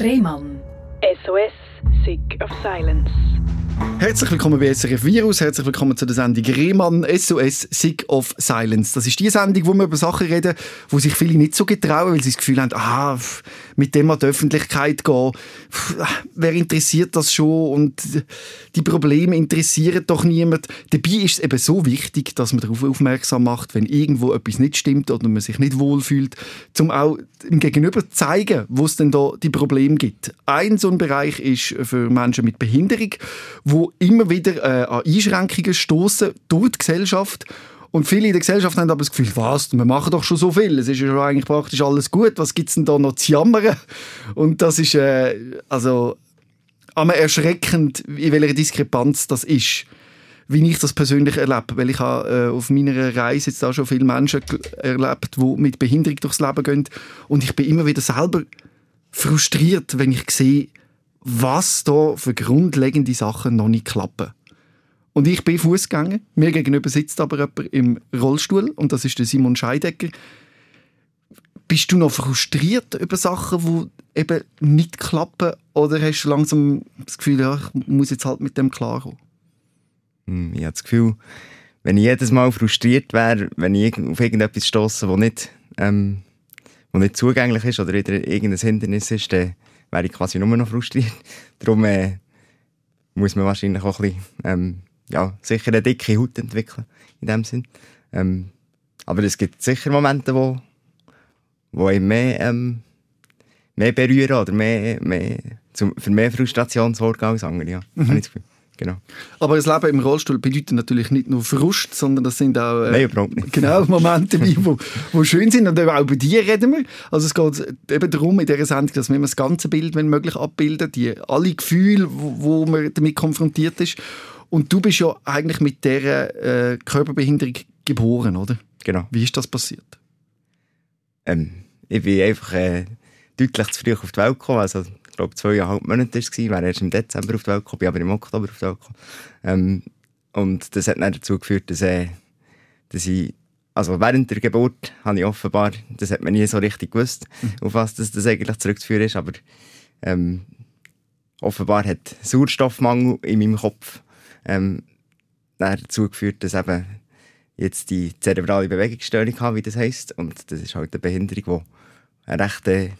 Rehmann. SOS, Sick of Silence. Herzlich willkommen bei SRF Virus, herzlich willkommen zu der Sendung Rehmann SOS Sick of Silence. Das ist die Sendung, wo wir über Sachen reden, wo sich viele nicht so getrauen, weil sie das Gefühl haben, ah, mit dem an die Öffentlichkeit gehen, wer interessiert das schon und die Probleme interessieren doch niemand. Dabei ist es eben so wichtig, dass man darauf aufmerksam macht, wenn irgendwo etwas nicht stimmt oder man sich nicht wohlfühlt, um auch im Gegenüber zu zeigen, wo es denn da die Probleme gibt. Ein so ein Bereich ist für Menschen mit Behinderung, wo immer wieder äh, an Einschränkungen stoßen durch die Gesellschaft. Und viele in der Gesellschaft haben aber das Gefühl, was, wir machen doch schon so viel, es ist ja schon eigentlich praktisch alles gut, was gibt es denn da noch zu jammern? Und das ist äh, also einmal erschreckend, in welcher Diskrepanz das ist. Wie ich das persönlich erlebe, weil ich habe äh, auf meiner Reise jetzt auch schon viele Menschen erlebt, die mit Behinderung durchs Leben gehen. Und ich bin immer wieder selber frustriert, wenn ich sehe, was da für grundlegende Sachen noch nicht klappen. Und ich bin Fußgänger. Mir gegenüber sitzt aber jemand im Rollstuhl und das ist der Simon Scheidecker. Bist du noch frustriert über Sachen, die eben nicht klappen? Oder hast du langsam das Gefühl, ja, ich muss jetzt halt mit dem klarkommen? Hm, ich habe das Gefühl, wenn ich jedes Mal frustriert wäre, wenn ich auf irgendetwas stoße, das nicht, ähm, wo nicht zugänglich ist oder irgendein Hindernis ist, dann wäre ich quasi nur noch frustriert. Darum äh, muss man wahrscheinlich auch ein bisschen, ähm, ja, sicher eine dicke Haut entwickeln, in dem Sinn. Ähm, aber es gibt sicher Momente, wo, wo ich mehr, ähm, mehr berühren oder mehr, mehr, zum, für mehr Frustration sorgen als andere, ja. Mhm. Habe ich das Gefühl. Genau. Aber das Leben im Rollstuhl bedeutet natürlich nicht nur Frust, sondern das sind auch äh, Nein, überhaupt nicht. Genau, Momente, die wo, wo schön sind. Und auch bei dir reden wir. Also es geht eben darum in dieser Sendung, dass wir das ganze Bild, wenn möglich, abbilden, die alle Gefühle, wo, wo man damit konfrontiert ist. Und du bist ja eigentlich mit dieser äh, Körperbehinderung geboren, oder? Genau. Wie ist das passiert? Ähm, ich bin einfach äh, deutlich zu früh auf die Welt gekommen. Also glaube zweieinhalb Monate war, wäre erst im Dezember auf die Welt gekommen, bin aber im Oktober auf die Welt gekommen. Ähm, und das hat dann dazu geführt, dass, äh, dass ich, also während der Geburt habe ich offenbar, das hat man nie so richtig gewusst, mhm. auf was das, das eigentlich zurückzuführen ist, aber ähm, offenbar hat Sauerstoffmangel in meinem Kopf ähm, dazu geführt, dass eben jetzt die zerebrale Bewegungsstörung habe, wie das heisst. Und das ist halt eine Behinderung, die eine rechte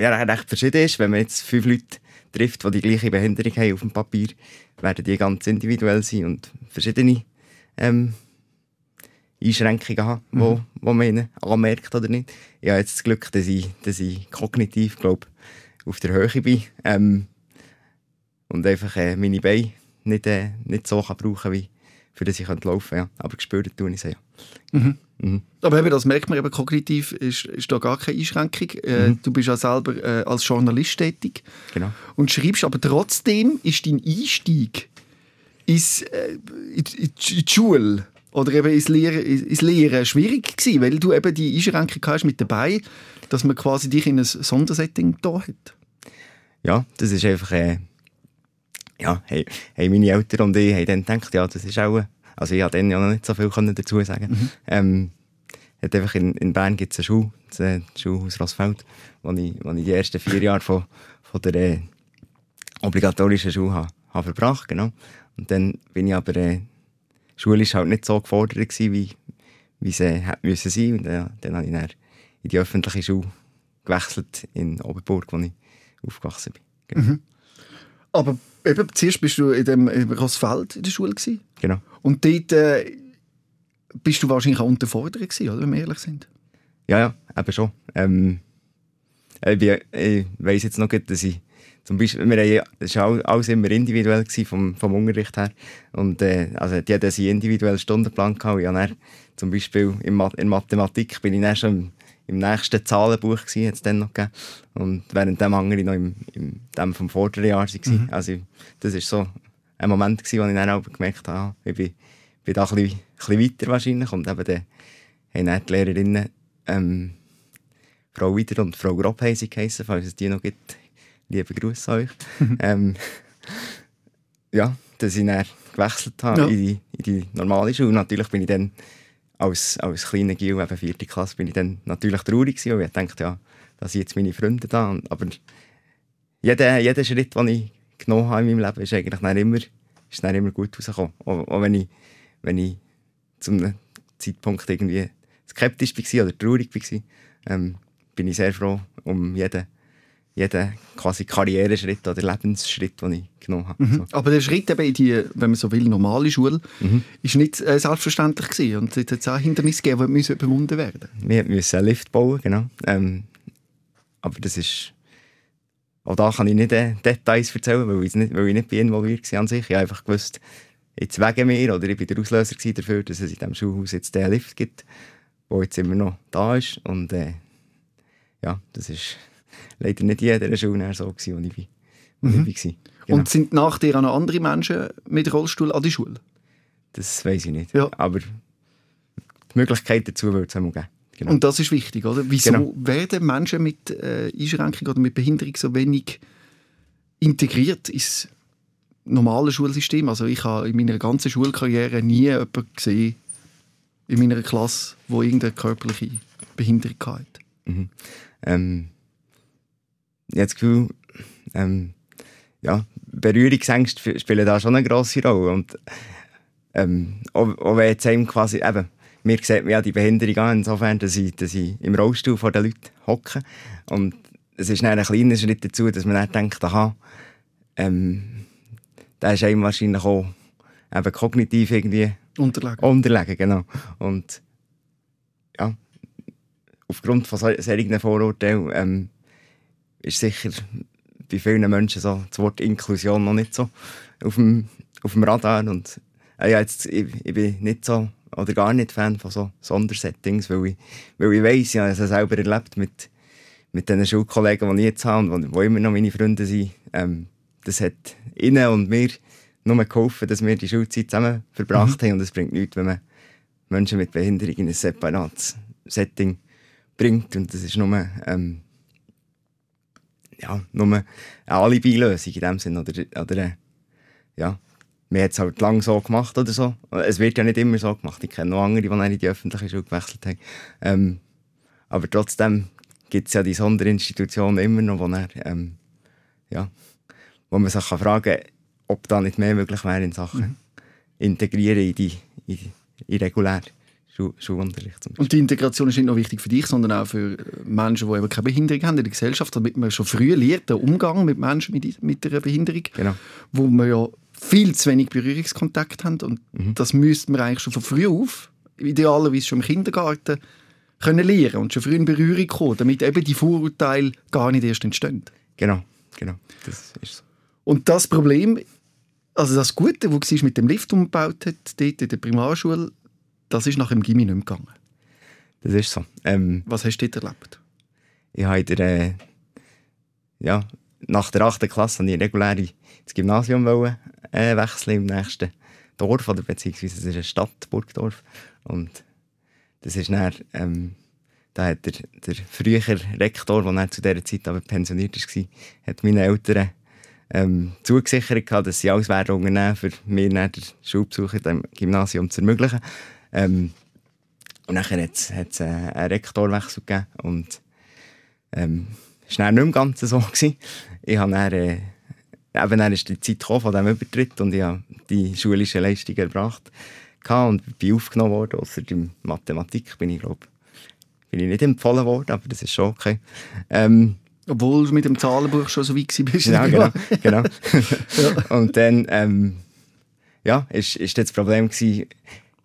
ja, recht verschieden ist. Wenn man jetzt fünf Leute trifft, die die gleiche Behinderung haben auf dem Papier, werden die ganz individuell sein und verschiedene ähm, Einschränkungen haben, mhm. wo, wo man ihnen anmerkt oder nicht. Ich habe jetzt das Glück, dass ich, dass ich kognitiv, glaube auf der Höhe bin ähm, und einfach äh, meine Beine nicht, äh, nicht so kann brauchen wie für das ich laufen könnte. Ja. Aber gespürt tue ich sie ja. Mhm. Mhm. Aber eben, das merkt man eben kognitiv, ist, ist da gar keine Einschränkung. Äh, mhm. Du bist ja selber äh, als Journalist tätig genau. und schreibst, aber trotzdem ist dein Einstieg ins, äh, in, in, die Schule oder eben ins Lehren, ins Lehren schwierig gewesen, weil du eben die Einschränkung hast mit dabei, dass man quasi dich in ein Sondersetting da hat. Ja, das ist einfach, äh, ja, hey, hey, meine Eltern und ich haben dann gedacht, ja, das ist auch also ich konnte dann ja noch nicht so viel dazu sagen. Mhm. Ähm, hat einfach in, in Bern gibt es eine Schule, das, Schulhaus Rossfeld, wo ich, wo ich die ersten vier Jahre von, von der äh, obligatorischen Schule habe, habe verbracht. Genau. Und dann bin ich aber äh, schulisch halt nicht so gefordert gewesen, wie, wie sie hätte müssen sein. Und äh, dann habe ich dann in die öffentliche Schule gewechselt in Oberburg, wo ich aufgewachsen bin. Genau. Mhm. Aber eben, zuerst bist du in dem in Rossfeld in der Schule gewesen? Genau. Und dort äh, bist du wahrscheinlich auch unterfordert gewesen, oder, wenn wir ehrlich sind? Ja, ja, eben schon. Ähm, ich, ich weiss jetzt noch gut, dass ich zum Beispiel, wir haben, das war alles immer individuell vom, vom Unterricht her. Und, äh, also, die hatten einen individuellen Stundenplan gehabt. Ich dann, zum Beispiel in, in Mathematik bin ich dann schon im, nächsten Zahlenbuch gewesen, hat es dann noch gegeben. Und während dem andere noch im, im dem vom vorderen Jahr war. Mhm. Also, das war so ein Moment, gewesen, wo ich dann auch gemerkt habe, ah, ich bin, bin da ein bisschen, ein bisschen weiter wahrscheinlich. Und eben dann haben dann die Lehrerinnen ähm, Frau Wider und Frau Grob geheissen, falls es die noch gibt. Liebe Grüße an euch. ähm, ja, dass ich dann gewechselt habe ja. in, die, in die normale Schule. Natürlich bin ich dann als, als kleiner Gil, eben vierte Klasse, bin ich dann natürlich traurig gewesen, weil ich dachte, ja, da sind jetzt meine Freunde da. Aber jeder, jeder Schritt, den ich genommen habe in meinem Leben, ist eigentlich dann immer, ist dann immer gut rausgekommen. Auch, auch wenn ich, wenn ich zu einem Zeitpunkt irgendwie skeptisch war oder traurig war, ähm, bin ich sehr froh um jeden, jeden quasi Karriereschritt oder Lebensschritt, den ich genommen habe. Mhm. So. Aber der Schritt eben in die, wenn man so will, normale Schule, Mhm. ist nicht äh, selbstverständlich gewesen. Und es hat auch Hindernisse gegeben, die müssen überwunden werden Wir mussten einen Lift bauen, genau. Ähm, aber das ist... Auch da kann ich nicht äh, Details erzählen, weil ich nicht, weil ich nicht bin involviert war an sich. Ich habe einfach gewusst, jetzt wegen mir, oder ich war der Auslöser dafür, dass es in diesem Schulhaus jetzt den Lift gibt, der jetzt immer noch da ist. Und äh, ja, das ist leider nicht jeder Schule so gewesen, wo ich, bin, wo Mhm. ich war. Genau. Und sind nach dir auch noch andere Menschen mit Rollstuhl an die Schule? das weiß ich nicht. Ja. Aber die Möglichkeit dazu würde es einmal geben. Genau. Und das ist wichtig, oder? Wieso Genau. werden Menschen mit äh, Einschränkung oder mit Behinderung so wenig integriert ins normale Schulsystem? Also ich habe in meiner ganzen Schulkarriere nie jemanden gesehen in meiner Klasse, wo irgendeine körperliche Behinderung hatte. Mhm. Ähm, ich habe das Gefühl, ähm, ja, Berührungsängste spielen da schon eine grosse Rolle. Und ähm, auch, auch wenn jetzt einem quasi, eben, mir sieht man ja die Behinderung an, insofern, dass ich, dass ich im Rollstuhl vor den Leuten hocke. Und es ist dann ein kleiner Schritt dazu, dass man dann denkt, aha, ähm, da ist einem wahrscheinlich auch eben kognitiv irgendwie Unterlegen. unterlegen, genau. Und ja, aufgrund von so- solchen Vorurteilen ähm, ist sicher bei vielen Menschen so das Wort Inklusion noch nicht so auf dem, auf dem Radar. Und äh, ja, jetzt, ich, ich bin nicht so oder gar nicht Fan von so Sondersettings, weil ich, weil ich weiss, ich habe es selber erlebt mit, mit den Schulkollegen, die ich jetzt habe und die immer noch meine Freunde sind. Ähm, das hat ihnen und mir nur geholfen, dass wir die Schulzeit zusammen verbracht haben. Und es bringt nichts, wenn man Menschen mit Behinderung in ein separates Setting bringt. Und das ist nur, ähm, ja, nur eine Alibi-Lösung in dem Sinn. Oder, oder ja, man hat es halt lange so gemacht oder so. Es wird ja nicht immer so gemacht. Ich kenne noch andere, die dann in die öffentliche Schule gewechselt haben. Ähm, aber trotzdem gibt es ja die Sonderinstitutionen immer noch, wo, dann, ähm, ja, wo man sich kann fragen kann, ob da nicht mehr möglich wäre in Sachen Integrieren in die, in die in regulär Schu Schulunterricht. Zum Beispiel. Und die Integration ist nicht nur wichtig für dich, sondern auch für Menschen, die eben keine Behinderung haben in der Gesellschaft, damit man schon früh lernt, den Umgang mit Menschen mit, mit einer Behinderung, Genau. wo man ja viel zu wenig Berührungskontakt haben. Und Mhm. das müsste man eigentlich schon von früh auf, idealerweise schon im Kindergarten, können lernen und schon früh in Berührung kommen, damit eben die Vorurteile gar nicht erst entstehen. Genau, genau. Das ist so. Und das Problem, also das Gute, was sie mit dem Lift umgebaut hat, dort in der Primarschule, das ist nach dem Gimmi nicht mehr gegangen. Das ist so. Ähm, Was hast du dort erlebt? ich habe in der, äh, ja, nach der 8. Klasse ich regulär ins Gymnasium wollen, äh, wechseln im nächsten Dorf, oder beziehungsweise es ist eine Stadt, Burgdorf. Und das ist dann, ähm, da hat der, der frühere Rektor, der dann zu dieser Zeit aber pensioniert war, hat meinen Eltern ähm, zugesichert, dass sie alles werden unternehmen, für mir den Schulbesuch in dem Gymnasium zu ermöglichen. Ähm, und dann hat es äh, einen Rektorwechsel gegeben und ähm, es war nicht mehr ganz so. Gewesen. Ich habe dann, äh, eben dann ist die Zeit gekommen von diesem Übertritt und ich habe die schulischen Leistungen erbracht und bin aufgenommen worden, außer in Mathematik bin ich, glaube bin ich nicht empfohlen worden, aber das ist schon okay. Ähm, Obwohl du mit dem Zahlenbuch schon so weit bist. ja, genau. genau. Und dann, ähm, ja, ist, ist das Problem gewesen,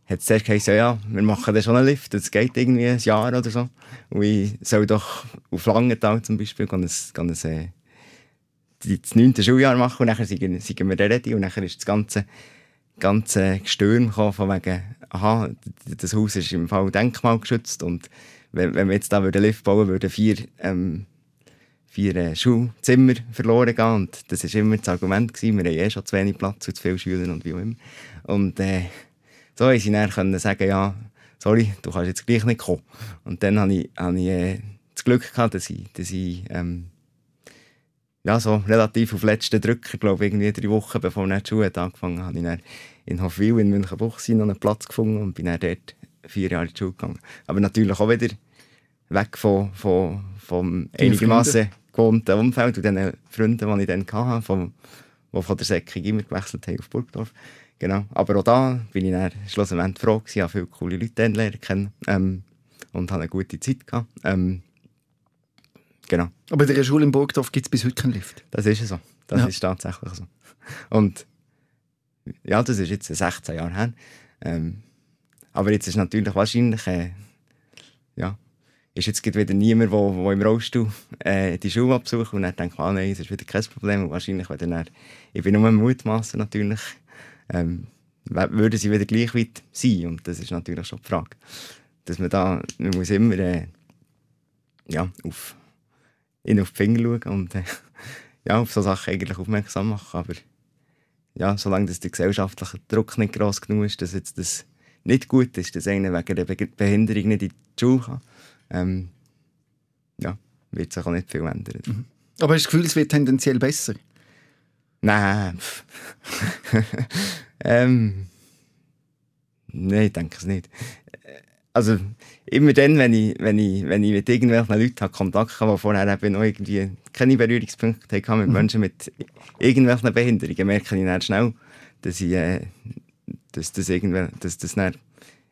hat es zuerst geheißen, ja, wir machen dann schon einen Lift, das geht irgendwie ein Jahr oder so. Und ich soll doch auf Langenthal zum Beispiel gehen, ein, gehen ein, äh, das neunte Schuljahr machen und dann sind, sind wir ready und dann ist das ganze, ganze Gestürm gekommen von wegen, aha, das Haus ist im Fall denkmalgeschützt und wenn, wenn wir jetzt da einen Lift bauen würden, vier ähm, vier äh, Schulzimmer verloren gehen. Und das war immer das Argument. Gewesen. Wir haben eh schon zu wenig Platz und zu viele Schüler und wie auch immer. Und äh, so haben sie dann können sagen, ja, sorry, du kannst jetzt gleich nicht kommen. Und dann hatte ich, hatte ich äh, das Glück, gehabt, dass ich, dass ich ähm, ja, so relativ auf letzten Drücker, glaube ich, irgendwie drei Wochen bevor dann die Schule hat angefangen habe, ich dann in Hofwil in Münchenbuchsee noch einen Platz gefunden und bin dann dort vier Jahre in die Schule gegangen. Aber natürlich auch wieder weg von, von, vom einigermaßen gewohnten Umfeld und den Freunden, die ich dann hatte, vom, die von der Säckung immer gewechselt haben auf Burgdorf. Genau. Aber auch da bin ich dann schlussendlich froh gewesen, habe viele coole Leute lernen kennen ähm, und hatte eine gute Zeit gehabt. Ähm, genau. Aber in der Schule in Burgdorf gibt es bis heute keinen Lift. Das ist so. Das Ja. ist tatsächlich so. Und ja, das ist jetzt 16 Jahre her. Ähm, aber jetzt ist natürlich wahrscheinlich, äh, ja, ist jetzt wieder niemand, der wo, wo im Rollstuhl äh, die Schule absucht und dann denkt, ah nein, es ist wieder kein Problem. Und wahrscheinlich, wenn dann, ich bin nur mutmaßen natürlich, ähm, würden sie wieder gleich weit sein. Und das ist natürlich schon die Frage. Dass man da, man muss immer äh, ja, auf, ihnen auf die Finger schauen und äh, ja, auf so Sachen eigentlich aufmerksam machen. Aber ja, solange das der gesellschaftliche Druck nicht groß genug ist, dass jetzt das nicht gut ist, dass einer wegen der Be Behinderung nicht in die Schule kann, ähm, ja, wird sich auch nicht viel ändern. Aber hast du das Gefühl, es wird tendenziell besser? Nein, ähm, nein, ich denke es nicht. Also, immer dann, wenn ich, wenn ich, wenn ich mit irgendwelchen Leuten habe Kontakt habe, die vorher eben noch irgendwie keine Berührungspunkte hatten mit Menschen mit irgendwelchen Behinderungen, merke ich dann schnell, dass, ich, äh, dass das, irgendwann, dass das dann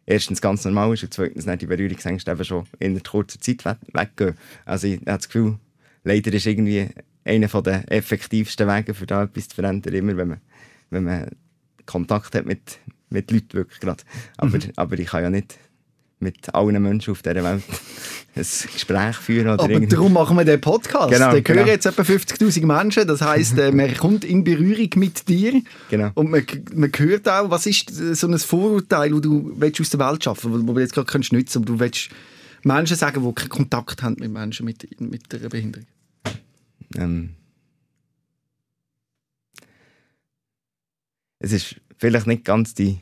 erstens ganz normal ist und zweitens dann die Berührungsängste eben schon in kurzer Zeit we weggehen. Also ich habe das Gefühl, leider ist irgendwie einer der effektivsten Wege, für da etwas zu verändern, immer wenn man, wenn man Kontakt hat mit, mit Leuten wirklich gerade. Aber, aber ich kann ja nicht mit allen Menschen auf dieser Welt ein Gespräch führen. Oder Aber irgendwie- darum machen wir den Podcast. Genau, den hören genau. jetzt etwa 50'000 Menschen. Das heisst, äh, man kommt in Berührung mit dir. Genau. Und man, man hört auch, was ist so ein Vorurteil, das du willst aus der Welt schaffen willst, wo du jetzt gerade kannst nutzen du willst Menschen sagen, die keinen Kontakt haben mit Menschen mit, mit einer Behinderung. Ähm, es ist vielleicht nicht ganz die,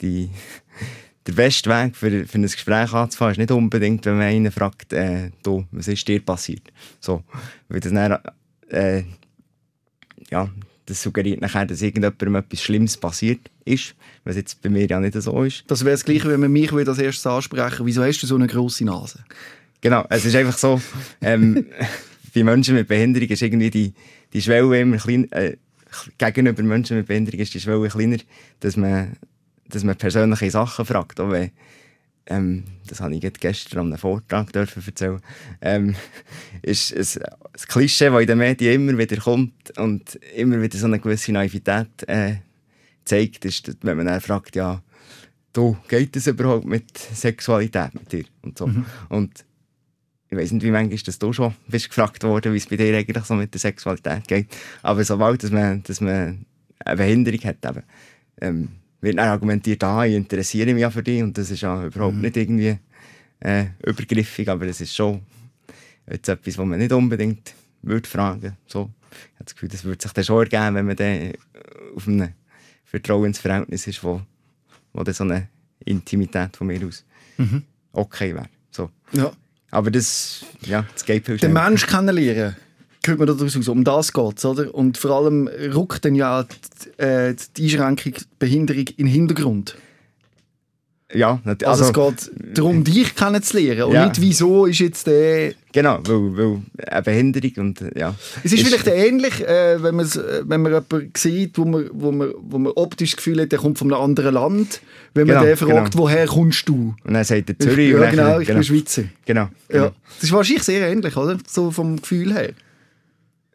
die, der beste Weg für, für ein Gespräch anzufangen, ist nicht unbedingt, wenn man einen fragt, äh, du, was ist dir passiert? So, weil das dann, äh, ja, das suggeriert nachher, dass irgendjemandem etwas Schlimmes passiert ist, was jetzt bei mir ja nicht so ist. Das wäre das Gleiche, wenn man mich würde als erstes ansprechen Wieso hast du so eine grosse Nase? Genau, es ist einfach so, ähm, bei Menschen mit Behinderung ist irgendwie die, die Schwelle immer klein, äh, gegenüber Menschen mit Behinderung ist die Schwelle kleiner, dass man, dass man persönliche Sachen fragt. Auch wenn, ähm, das habe ich gestern an einem Vortrag dürfen erzählen. Ähm, ist ein, ein Klischee, das in den Medien immer wieder kommt und immer wieder so eine gewisse Naivität äh, zeigt, ist, dass, wenn man dann fragt, ja, du, geht es überhaupt mit Sexualität mit dir? Und so. Und ich weiß nicht, wie manchmal dass du schon bist gefragt worden, wie es bei dir eigentlich so mit der Sexualität geht. Aber sobald dass man, dass man eine Behinderung hat, eben, ähm, wird dann argumentiert, ah, ich interessiere mich ja für dich und das ist ja überhaupt nicht irgendwie äh, übergriffig, aber es ist schon jetzt etwas, was man nicht unbedingt würde fragen. So, ich habe das Gefühl, das würde sich dann schon ergeben, wenn man dann auf einem Vertrauensverhältnis ist, wo, wo dann so eine Intimität von mir aus okay wäre. So. Ja. Aber das, ja, das geht viel Den schneller. Mensch kennenlernen, hört man daraus aus. Um das geht es, oder? Und vor allem rückt dann ja die, äh, die Einschränkung, die Behinderung in den Hintergrund. Ja, Also, also, es geht darum, dich kennenzulernen und Ja. nicht, wieso ist jetzt der... genau, weil, weil eine Behinderung und äh, ja. Es ist, vielleicht ähnlich, äh, wenn, äh, wenn man jemanden sieht, wo man, wo, man, wo man optisch das Gefühl hat, der kommt von einem anderen Land. Wenn man Genau, den fragt, genau. woher kommst du? Und dann sagt er Ich, Zürich. und ja, dann- genau, ich genau, bin Schweizer. genau, genau. Ja. Das ist wahrscheinlich sehr ähnlich, oder? So vom Gefühl her.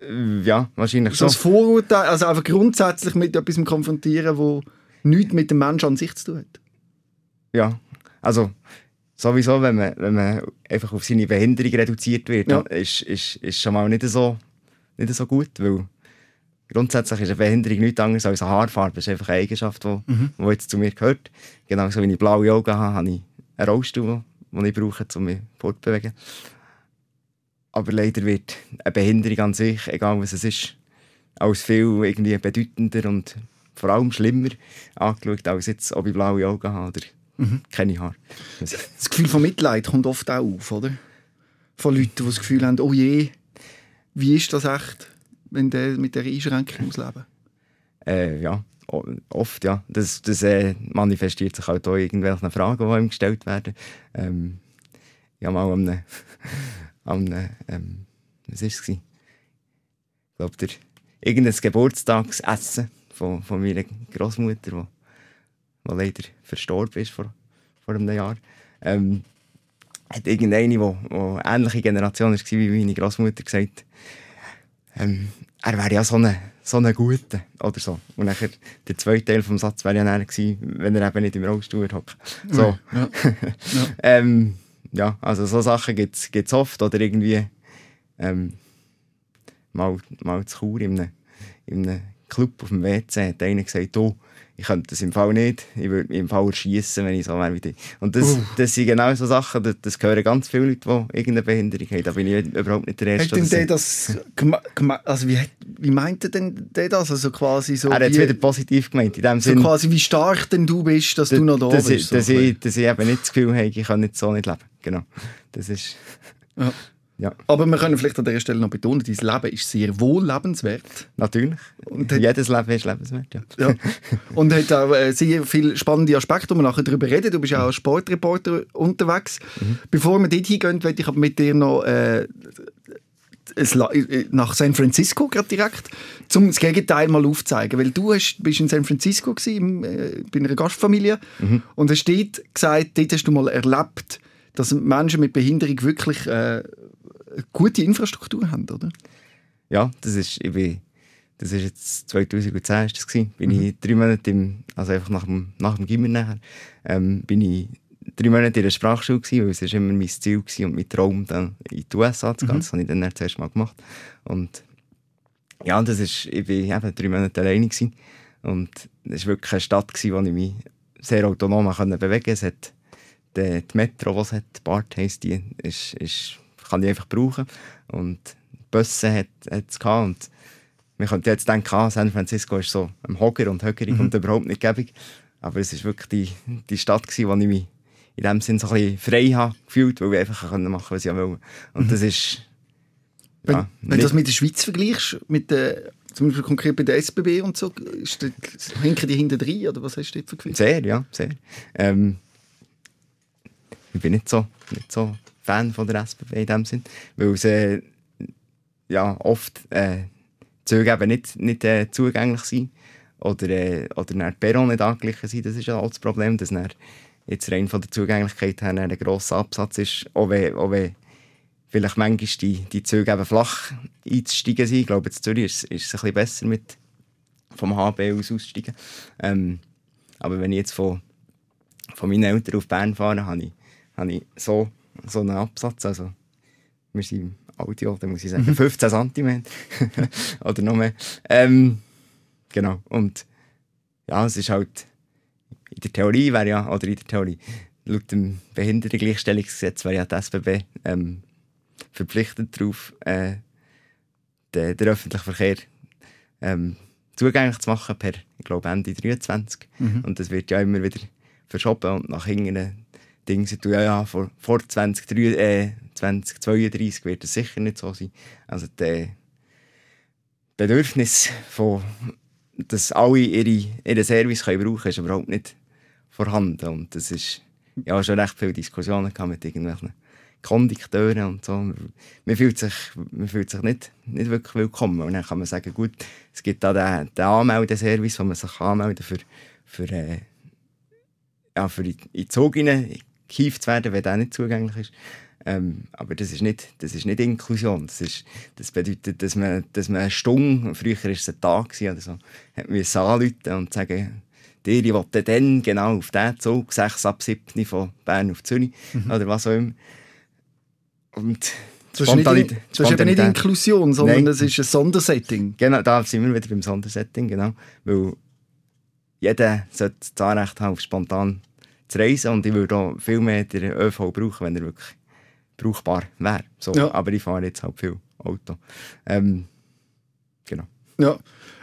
Äh, ja, wahrscheinlich So das Vorurteil, also einfach grundsätzlich mit etwas konfrontieren, wo nichts mit dem Menschen an sich zu tun hat. Ja, also sowieso, wenn man, wenn man einfach auf seine Behinderung reduziert wird, Ja. ist, ist, ist schon mal nicht so, nicht so gut, weil grundsätzlich ist eine Behinderung nichts anderes als eine Haarfarbe. Das ist einfach eine Eigenschaft, die Mhm. die jetzt zu mir gehört. Genauso wie ich blaue Augen habe, habe ich einen Rollstuhl, den ich brauche, um mich fortzubewegen. Aber leider wird eine Behinderung an sich, egal was es ist, als viel irgendwie bedeutender und vor allem schlimmer angeschaut, als jetzt, ob ich blaue Augen habe oder Mhm. keine Haare. Das Gefühl von Mitleid kommt oft auch auf, oder? Von Leuten, die das Gefühl haben, oh je, wie ist das echt, wenn der mit dieser Einschränkung muss leben Äh, ja, oft, ja. Das, das äh, manifestiert sich halt auch in irgendwelchen Fragen, die ihm gestellt werden. Ähm, ich habe mal an einem, an einem ähm, was war es? Ich glaube, irgendein Geburtstagsessen von, von meiner Großmutter, wo, wo leider verstorben ist vor, vor einem Jahr. Ähm, hat irgendeine, wo, wo ähnliche Generation war wie meine Großmutter, gesagt, ähm, er wäre ja so ein so eine Gute oder so. Und nachher, der zweite Teil des Satzes wäre ja dann gewesen, wenn er eben nicht im Rollstuhl hockt. So. Ja. Ja. ähm, ja, also so Sachen gibt es oft. Oder irgendwie ähm, mal, mal zu Chur in einem, in einem Club auf dem WC hat einer gesagt, oh, ich könnte das im Fall nicht, ich würde mich im Fall erschießen, wenn ich so wäre wie die. Und das, Uh. das sind genau so Sachen, das, das hören ganz viele Leute, die irgendeine Behinderung haben. Da bin ich überhaupt nicht der Erste. Hat denn das der das also wie, wie meinte denn der das? Also quasi so, er hat es wie, wieder positiv gemeint, in dem so Sinn, quasi wie stark denn du bist, dass du noch da dass, bist. ich, so dass, ich, dass ich eben nicht das Gefühl habe, ich kann nicht so nicht leben. Genau. Das ist, Ja. Ja, Aber wir können vielleicht an dieser Stelle noch betonen, dein Leben ist sehr wohl lebenswert. natürlich. Und hat- Jedes Leben ist lebenswert, ja. Ja. Und hat auch äh, sehr viele spannende Aspekte, wo wir nachher darüber reden. Du bist ja auch als Sportreporter unterwegs. Bevor wir dort hingehen, möchte ich aber mit dir noch äh, äh, nach San Francisco gerade direkt, um das Gegenteil mal aufzuzeigen. Weil du hast, bist in San Francisco gewesen, äh, bei einer Gastfamilie und hast dort gesagt, dort hast du mal erlebt, dass Menschen mit Behinderung wirklich äh, gute Infrastruktur haben, oder? Ja, das ist, ich bin, das ist jetzt 2010 ist das gewesen. Bin ich drei Monate im, also einfach nach dem, nach dem Gimmer nachher, ähm, bin ich drei Monate in der Sprachschule gewesen, weil es ist immer mein Ziel gewesen und mein Traum, dann in die USA zu gehen. Das habe ich dann das erste Mal gemacht. Und ja, das ist, ich bin eben drei Monate alleine gewesen. Und es war wirklich eine Stadt, gewesen, wo ich mich sehr autonom bewegen konnte. Es hat die, die Metro, die es hat, BART heisst die, ist, ist, kann ich einfach brauchen. Und die Busse hat es gehabt. Und man könnte jetzt denken, ah, San Francisco ist so ein Hocker und Höckerig und überhaupt nicht gäbig. Aber es war wirklich die, die Stadt, gewesen, wo ich mich in dem Sinn so ein bisschen frei habe gefühlt, weil ich einfach machen konnte, was ich wollte. Und das ist... Wenn, ja, wenn du nicht- das mit der Schweiz vergleichst, mit der, zum Beispiel konkret bei der SBB und so, ist das, hinken die hinter drin oder was hast du dort für Gefühl? Sehr, ja, sehr. Ähm, ich bin nicht so, nicht so Fan von der SBB in dem Sinn, weil sie ja, oft äh, Züge eben nicht, nicht äh, zugänglich sind oder, äh, oder dann die Perron nicht angeglichen sind. Das ist ja auch das Problem, dass dann jetzt rein von der Zugänglichkeit her ein grosser Absatz ist, auch wenn, auch wenn vielleicht manchmal die, die Züge eben flach einzusteigen sind. Ich glaube, in Zürich ist, es- ist es ein bisschen besser mit vom HB aus auszusteigen. Ähm, aber wenn ich jetzt von, von meinen Eltern auf Bern fahre, habe ich, habe ich so, so einen Absatz. Also, wir sind im Audio, da muss ich sagen, 15 cm oder noch mehr. Ähm, genau. Und ja, es ist halt in der Theorie wäre ja, oder in der Theorie, laut dem Behindertengleichstellungsgesetz wäre ja die SBB ähm, verpflichtet darauf, äh, den, den öffentlichen Verkehr ähm, zugänglich zu machen per, ich glaube, Ende 23. Und das wird ja immer wieder verschoben und nach hinten Dinge sind, ja, ja, vor, vor 20, äh, 2032 wird es sicher nicht so sein. Also die Bedürfnis von, dass alle ihre, ihren Service können brauchen können, ist überhaupt nicht vorhanden. Und das ist ja schon recht viele Diskussionen mit irgendwelchen Kondukteuren und so. Man fühlt sich, man fühlt sich nicht, nicht wirklich willkommen. Und dann kann man sagen, gut, es gibt da den, den Anmeldeservice, wo man sich anmelden für, für, äh, ja, für in die Zug hineingeheift zu werden, wenn der nicht zugänglich ist. Ähm, aber das ist nicht, das ist nicht Inklusion. Das, ist, das bedeutet, dass man, dass man eine Stunde, früher war es ein Tag oder so, hat man anrufen und sagen, dir, ich will dann genau auf diesen Zug, 6 ab 7 von Bern auf Zürich oder was auch immer. Und Das ist, nicht, das ist eben nicht. Inklusion, sondern Nein. das ist ein Sondersetting. Genau, da sind wir wieder beim Sondersetting, genau. Weil jeder sollte das Anrecht haben, auf spontan zu reisen und ich würde auch viel mehr den ÖV brauchen, wenn er wirklich brauchbar wäre. So, Ja. Aber ich fahre jetzt halt viel Auto. Ähm, genau. Ja.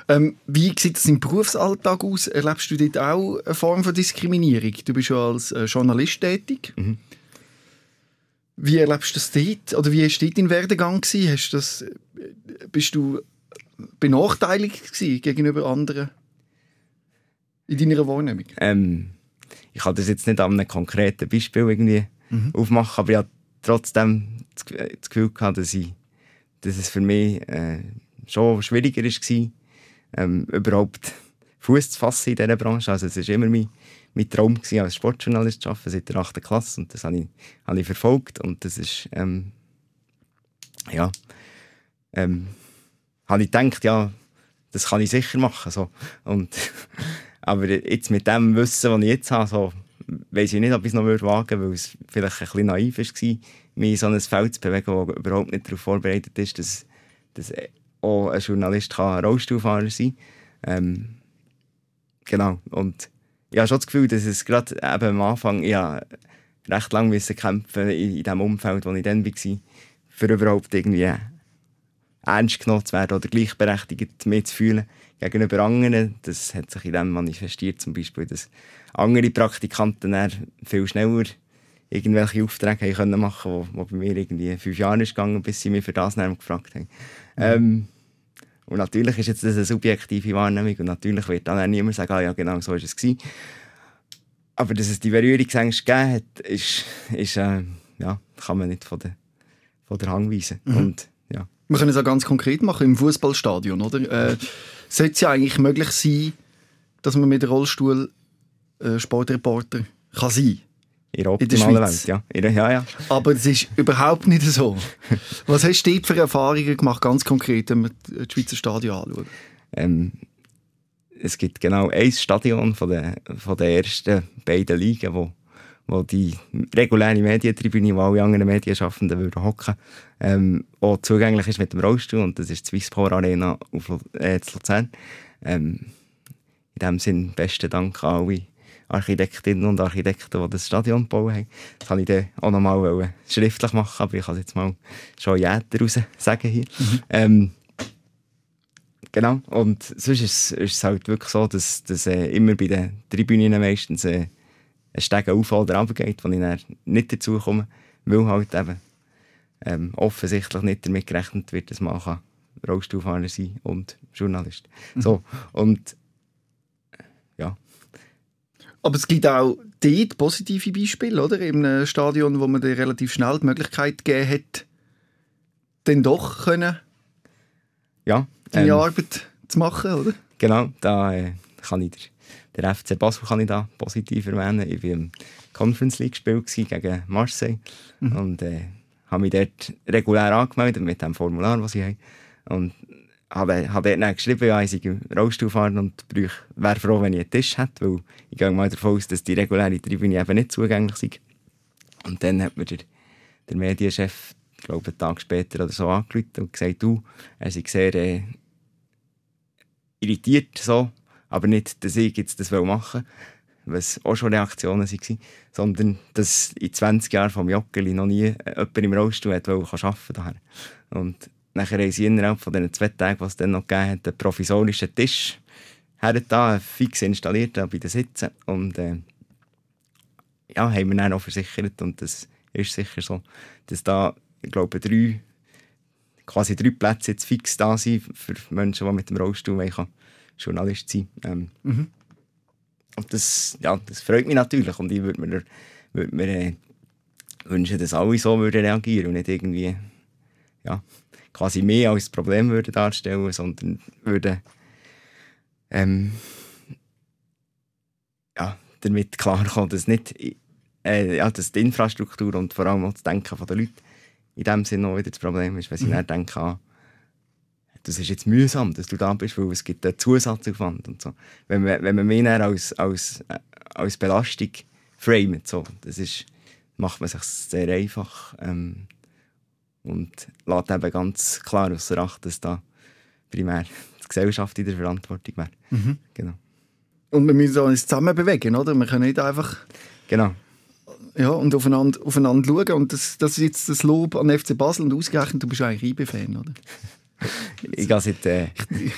Ähm, wie sieht das im Berufsalltag aus? Erlebst du dort auch eine Form von Diskriminierung? Du bist ja als äh, Journalist tätig. Mhm. Wie erlebst du das dort? Oder wie war dort dein Werdegang? Gewesen? Hast das, äh, bist du benachteiligt gegenüber anderen in deiner Wahrnehmung? Ähm, ich kann das jetzt nicht an einem konkreten Beispiel irgendwie aufmachen, aber ja, trotzdem das, Ge- das Gefühl gehabt, dass, ich, dass es für mich äh, schon schwieriger war, ähm, überhaupt Fuß zu fassen in dieser Branche. Also es war immer mein, mein Traum, gewesen, als Sportjournalist zu arbeiten, seit der 8. Klasse. Und das habe ich, habe ich verfolgt. Und das ist, ähm, ja, ähm, habe ich gedacht, ja, das kann ich sicher machen. So. Und, aber jetzt mit dem Wissen, das ich jetzt habe, so, weiß ich nicht, ob ich es noch wagen würde, weil es vielleicht ein bisschen naiv war, mich in so ein Feld zu bewegen, das überhaupt nicht darauf vorbereitet ist, dass, dass auch ein Journalist kann Rollstuhlfahrer sein kann. Ähm, genau. Und ich habe schon das Gefühl, dass es gerade eben am Anfang, habe recht lange kämpfen in, in dem Umfeld, wo ich dann war, für überhaupt irgendwie ernst genommen zu werden oder gleichberechtigt mehr zu fühlen gegenüber anderen. Das hat sich in dem manifestiert, zum Beispiel, dass andere Praktikanten dann viel schneller irgendwelche Aufträge haben können machen wo, wo bei mir irgendwie fünf Jahre ist gegangen, bis sie mich für das dann gefragt haben. Ähm, und natürlich ist jetzt das eine subjektive Wahrnehmung und natürlich wird dann auch niemand sagen, ah, ja genau so ist es gewesen. Aber dass es die Berührungsängste gegeben hat, ist, ist äh, ja, kann man nicht von der, von der Hand weisen. Und, ja. Wir können es auch ganz konkret machen, im Fußballstadion, oder? Äh, sollte es ja eigentlich möglich sein, dass man mit dem Rollstuhl äh, Sportreporter kann sein In der In der Schweiz. Welt, ja. Der, ja, ja. Aber das ist überhaupt nicht so. Was hast du für Erfahrungen gemacht, ganz konkret, wenn wir die Schweizer Stadion anschauen? Ähm, es gibt genau ein Stadion von den, von den ersten beiden Ligen, wo, wo die reguläre Medientribüne, wo alle anderen Medienschaffenden würden hocken, ähm, auch zugänglich ist mit dem Rollstuhl und das ist die Swisspor Arena auf, äh, in Luzern. Ähm, in dem Sinn besten Dank an alle Architektinnen und Architekten, die das Stadion gebaut haben. Das kann ich dann auch nochmal schriftlich machen, aber ich kann es jetzt mal schon jäter raus sagen hier. Ähm, Genau. Und sonst ist, ist es halt wirklich so, dass, dass äh, immer bei den Tribünen meistens äh, ein Stegen auf oder runter geht, wo ich dann nicht dazu komme, weil halt eben ähm, offensichtlich nicht damit gerechnet wird, dass man kann Rollstuhlfahrer sein und Journalist. So, und ja, Aber es gibt auch dort positive Beispiele, oder? In einem Stadion, wo man dir relativ schnell die Möglichkeit gegeben hat, dann doch können, ja. deine ähm, Arbeit zu machen, oder? Genau, da äh, kann ich der, der FC Basel kann ich da positiv erwähnen. Ich war im Conference League Spiel gewesen gegen Marseille und äh, habe mich dort regulär angemeldet mit dem Formular, das ich habe. Und habe, habe dort dann geschrieben, ja, ich sei Rollstuhlfahrer und wäre froh, wenn ich einen Tisch hätte, weil ich gehe mal davon aus, dass die reguläre Tribüne eben nicht zugänglich ist. Und dann hat mir der, der Medienchef, ich glaube, einen Tag später oder so angerufen und gesagt, du, er sei sehr äh, irritiert, so, aber nicht, dass ich jetzt das machen will, was auch schon Reaktionen waren, sondern dass in 20 Jahren vom Joggeli noch nie jemand im Rollstuhl hat, arbeiten daher. Und nachher haben sie innerhalb von diesen zwei Tagen, was es dann noch gegeben hat, einen provisorischen Tisch hergetan, fix installiert bei den Sitzen und äh, ja, haben wir dann auch versichert und das ist sicher so, dass da, ich glaube, drei quasi drei Plätze jetzt fix da sind für Menschen, die mit dem Rollstuhl wollen, Journalist sein. Ähm, Und das, ja, das freut mich natürlich und ich würde mir, würd mir äh, wünschen, dass alle so würden reagieren und nicht irgendwie ja, quasi mehr als Problem würden darstellen, sondern würden ähm, ja, damit klarkommen, dass nicht äh, ja, dass die Infrastruktur und vor allem auch das Denken der Leute in dem Sinne auch wieder das Problem ist, wenn sie dann denken, ah, das ist jetzt mühsam, dass du da bist, weil es gibt einen Zusatzaufwand und so. Wenn man, wenn man mich dann als, als, äh, als Belastung framet, so, das ist, macht man sich sehr einfach ähm, und lässt eben ganz klar außer Acht, dass da primär die Gesellschaft in der Verantwortung wäre. Genau. Und wir müssen uns zusammen bewegen, oder? Wir können nicht einfach genau. ja, und aufeinander, aufeinander schauen. Und das, das ist jetzt das Lob an FC Basel und ausgerechnet, du bist eigentlich IB-Fan, oder? Ich gehe seit, äh,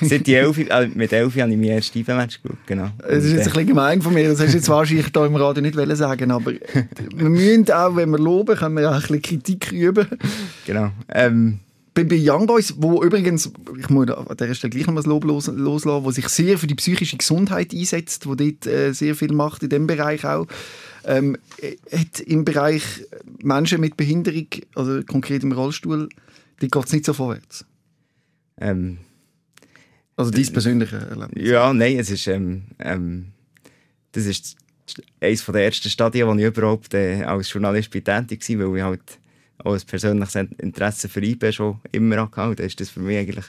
seit die elf, äh, mit elf habe ich mein erstes IB-Match geschaut, genau. Es ist jetzt ein bisschen gemein von mir, das hast du jetzt wahrscheinlich hier im Radio nicht wollen sagen, aber wir müssen auch, wenn wir loben, können wir auch ein bisschen Kritik üben. Genau. Ähm, bei, bei Young Boys, wo übrigens, ich muss an dieser Stelle gleich noch was Lob los, loslassen, wo sich sehr für die psychische Gesundheit einsetzt, wo dort äh, sehr viel macht, in dem Bereich auch, ähm, hat im Bereich Menschen mit Behinderung, also konkret im Rollstuhl, die geht es nicht so vorwärts. Ähm, also dein persönliche Erlebnis? Ja, nein, es ist, ähm, ähm, das ist eines der ersten Stadien, wo ich überhaupt äh, als Journalist tätig war, weil ich halt auch ein persönliches Interesse für IB schon immer hatte. Da war das für mich eigentlich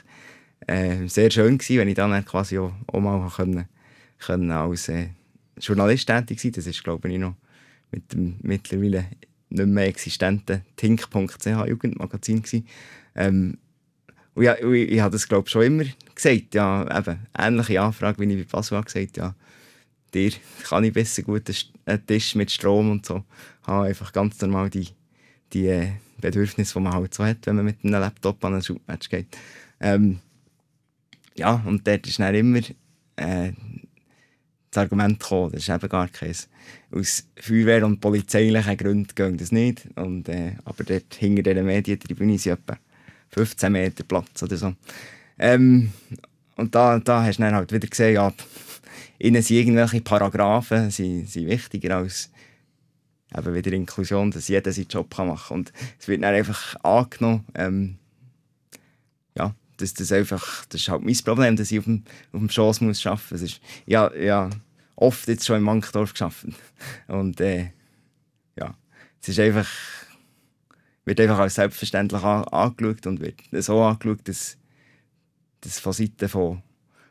äh, sehr schön, gewesen, wenn ich dann quasi auch, auch mal können, können als äh, Journalist tätig sein Das ist, glaube ich, noch mit dem mittlerweile nicht mehr existenten Tink.ch Jugendmagazin Ähm, ja, ich, ich habe das, glaube ich, schon immer gesagt. Ja, eben, ähnliche Anfrage, wie ich bei Basua gesagt ja, dir kann ich besser gut einen Tisch mit Strom und so haben. Einfach ganz normal die die äh, Bedürfnisse, die man halt so hat, wenn man mit einem Laptop an ein Shootmatch geht. Ähm, ja, und dort ist dann immer äh, das Argument gekommen, das ist eben gar keins. Aus Feuerwehr- und polizeilichen Gründen gehen das nicht. Und, äh, aber dort hinter dieser Medientribüne sind etwa 15 Meter Platz oder so. Ähm, und da, da hast du dann halt wieder gesehen, ja, ihnen sind irgendwelche Paragraphen sind, sind wichtiger als eben wieder Inklusion, dass jeder seinen Job machen kann. Und es wird dann einfach angenommen, ähm, ja, dass das einfach, das ist halt mein Problem, dass ich auf dem, auf dem Schoss muss arbeiten muss. Ist, ja, ja, oft jetzt schon in Mankdorf geschafft. Und äh, ja, es ist einfach, wird einfach als selbstverständlich an, angeschaut und wird so angeschaut, dass, dass von Seiten von,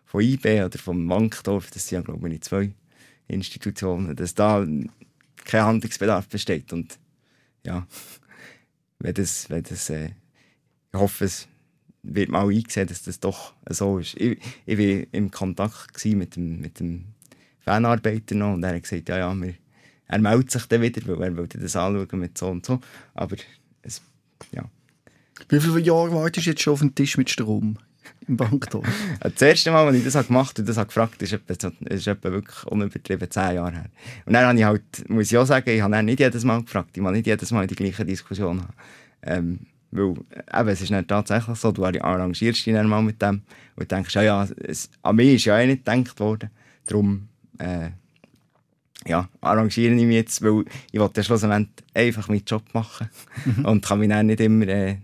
von IB oder vom Mankdorf, das sind ja glaube ich zwei Institutionen, dass da kein Handlungsbedarf besteht. Und ja, wenn das, wenn das äh, ich hoffe, es wird mal eingesehen, dass das doch so ist. Ich, ich war im Kontakt mit dem, mit dem Fanarbeiter noch und er hat gesagt, ja, ja, wir, er meldet sich dann wieder, weil er wollte das anschauen mit so und so. Aber es, ja. Wie viele Jahre wartest du jetzt schon auf den Tisch mit Strom? im Banktor? das erste Mal, als ich das gemacht habe und das gefragt habe, ist etwa, ist etwa wirklich unübertrieben zehn Jahre her. Und dann habe ich halt, muss ich auch sagen, ich habe nicht jedes Mal gefragt, ich will nicht jedes Mal die gleiche Diskussion haben. Ähm, weil eben, es ist nicht tatsächlich so, du arrangierst dich dann mal mit dem und denkst, ja, ja, es, an mich ist ja eh nicht gedacht worden. Darum äh, ja, arrangiere ich mich jetzt, weil ich wollte schlussendlich einfach meinen Job machen mhm. und kann mich dann nicht immer äh,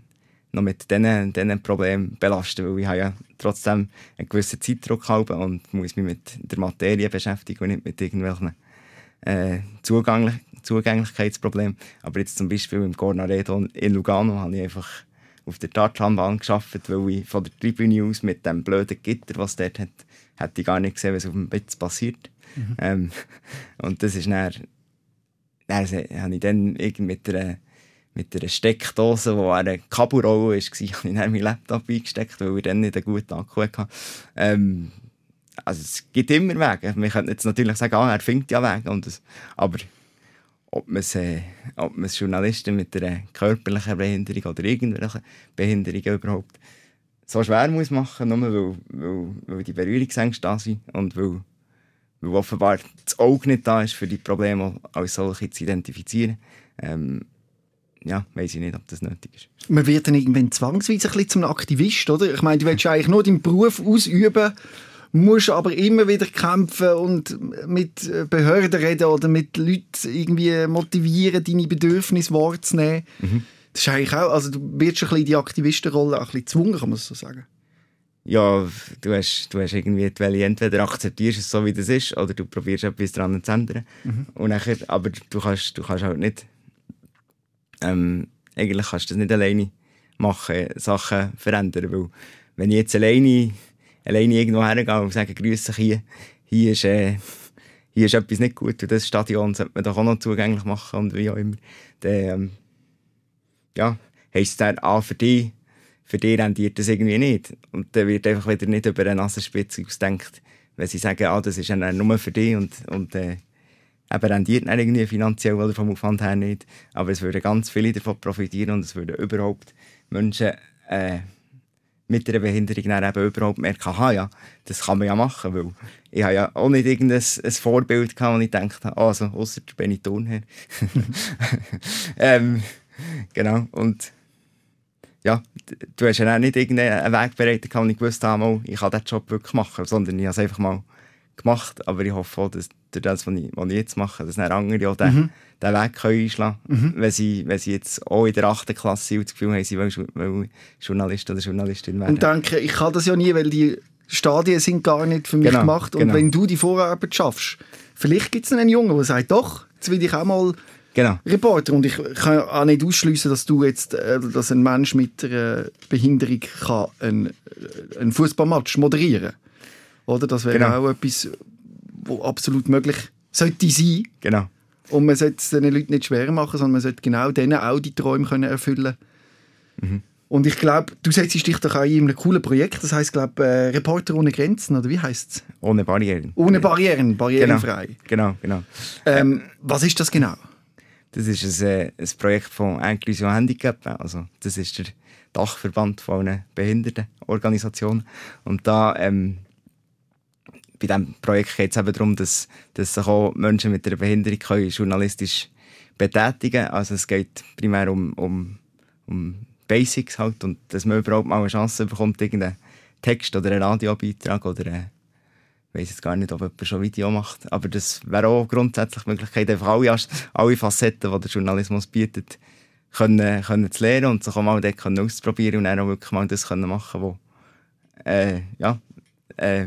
noch mit diesen, diesen Problemen belasten, weil ich habe ja trotzdem einen gewissen Zeitdruck habe und muss mich mit der Materie beschäftigen und nicht mit irgendwelchen äh, Zugänglich Zugänglichkeitsproblemen. Aber jetzt zum Beispiel im Cornaredo in Lugano habe ich einfach auf der Tartlanbahn geschafft, weil ich von der Tribüne aus mit dem blöden Gitter, was dort hat, hätte ich gar nicht gesehen, was auf dem Bett passiert. Mhm. Ähm, und das ist dann, dann habe ich dann mit einer mit einer Steckdose, die eine Kabelrolle war, habe ich dann meinen Laptop eingesteckt, weil ich dann nicht einen guten Akku hatte. Ähm, also es gibt immer Wege. Wir könnten jetzt natürlich sagen, ah, er findet ja Wege. Und das, aber ob man es äh, Journalisten mit einer körperlichen Behinderung oder irgendwelchen Behinderungen überhaupt so schwer muss machen, nur weil, weil, weil die Berührungsängste da sind und weil, weil offenbar das Auge nicht da ist, für die Probleme als solche zu identifizieren. Ähm, ja, weiß ich nicht, ob das nötig ist. Man wird dann irgendwann zwangsweise ein bisschen zum Aktivist, oder? Ich meine, du willst eigentlich nur deinen Beruf ausüben, musst aber immer wieder kämpfen und mit Behörden reden oder mit Leuten irgendwie motivieren, deine Bedürfnisse wahrzunehmen. Mhm. Das ist eigentlich auch, also du wirst ein bisschen in die Aktivistenrolle ein bisschen gezwungen, kann man so sagen. Ja, du hast, du hast irgendwie die Welle, entweder akzeptierst es so, wie das ist, oder du probierst etwas daran zu ändern. Mhm. Und nachher, aber du kannst, du kannst halt nicht ähm, eigentlich kannst du das nicht alleine machen, Sachen verändern, weil wenn ich jetzt alleine, alleine irgendwo hergehe und sage, grüße hier, hier ist, äh, hier ist etwas nicht gut und das Stadion sollte man doch auch noch zugänglich machen und wie auch immer, dann, ähm, ja, heisst es ah, für dich, für dich rendiert das irgendwie nicht. Und dann wird einfach wieder nicht über eine Nasenspitze ausdenkt, wenn sie sagen, ah, das ist ja nur für dich und, und äh, eben rendiert dann irgendwie finanziell oder vom Aufwand her nicht. Aber es würden ganz viele davon profitieren und es würden überhaupt Menschen äh, mit einer Behinderung dann eben überhaupt merken, aha, ja, das kann man ja machen, weil ich habe ja auch nicht irgendein ein Vorbild gehabt, wo ich gedacht habe, also, außer der Benny ähm, genau, und ja, du hast ja auch nicht irgendeinen Weg bereitet, und ich gewusst habe, mal, ich kann diesen Job wirklich machen, sondern ich habe es einfach mal gemacht. Aber ich hoffe auch, dass durch das, was ich, was ich jetzt mache, dass andere auch den, den Weg können einschlagen können, wenn, sie, wenn sie jetzt auch in der 8. Klasse sind und das Gefühl haben, sie wollen, Journalist oder Journalistin werden. Und denken, ich kann das ja nie, weil die Stadien sind gar nicht für mich Genau, gemacht. Und genau. wenn du die Vorarbeit schaffst, vielleicht gibt es einen Jungen, der sagt, doch, jetzt will ich auch mal genau. Reporter. Und ich kann auch nicht ausschließen, dass du jetzt, äh, dass ein Mensch mit einer Behinderung kann einen, äh, einen Fußballmatch moderieren Oder? Das wäre Genau. auch etwas, wo absolut möglich sollte sein. Genau. Und man sollte es den Leuten nicht schwer machen, sondern man sollte genau denen auch die Träume können erfüllen Und ich glaube, du setzt dich doch auch in einem coolen Projekt, das heißt glaube äh, Reporter ohne Grenzen, oder wie heißt es? Ohne Barrieren. Ohne Barrieren, Genau. barrierenfrei. Genau, genau. Ähm, was ist das genau? Das ist ein, äh, ein Projekt von Inclusion Handicap. Also, das ist der Dachverband von einer Behindertenorganisation. Und da, ähm, bei diesem Projekt geht es eben darum, dass, dass sich auch Menschen mit einer Behinderung können journalistisch betätigen können. Also, es geht primär um, um, um Basics halt und dass man überhaupt mal eine Chance bekommt, irgendeinen Text oder einen Radiobeitrag oder eine ich weiß jetzt gar nicht, ob jemand schon Video macht, aber das wäre auch grundsätzlich die Möglichkeit, einfach alle, alle Facetten, die der Journalismus bietet, können, können zu lernen und sich auch mal dort können auszuprobieren und dann auch wirklich mal das können machen, wo, äh, ja, äh,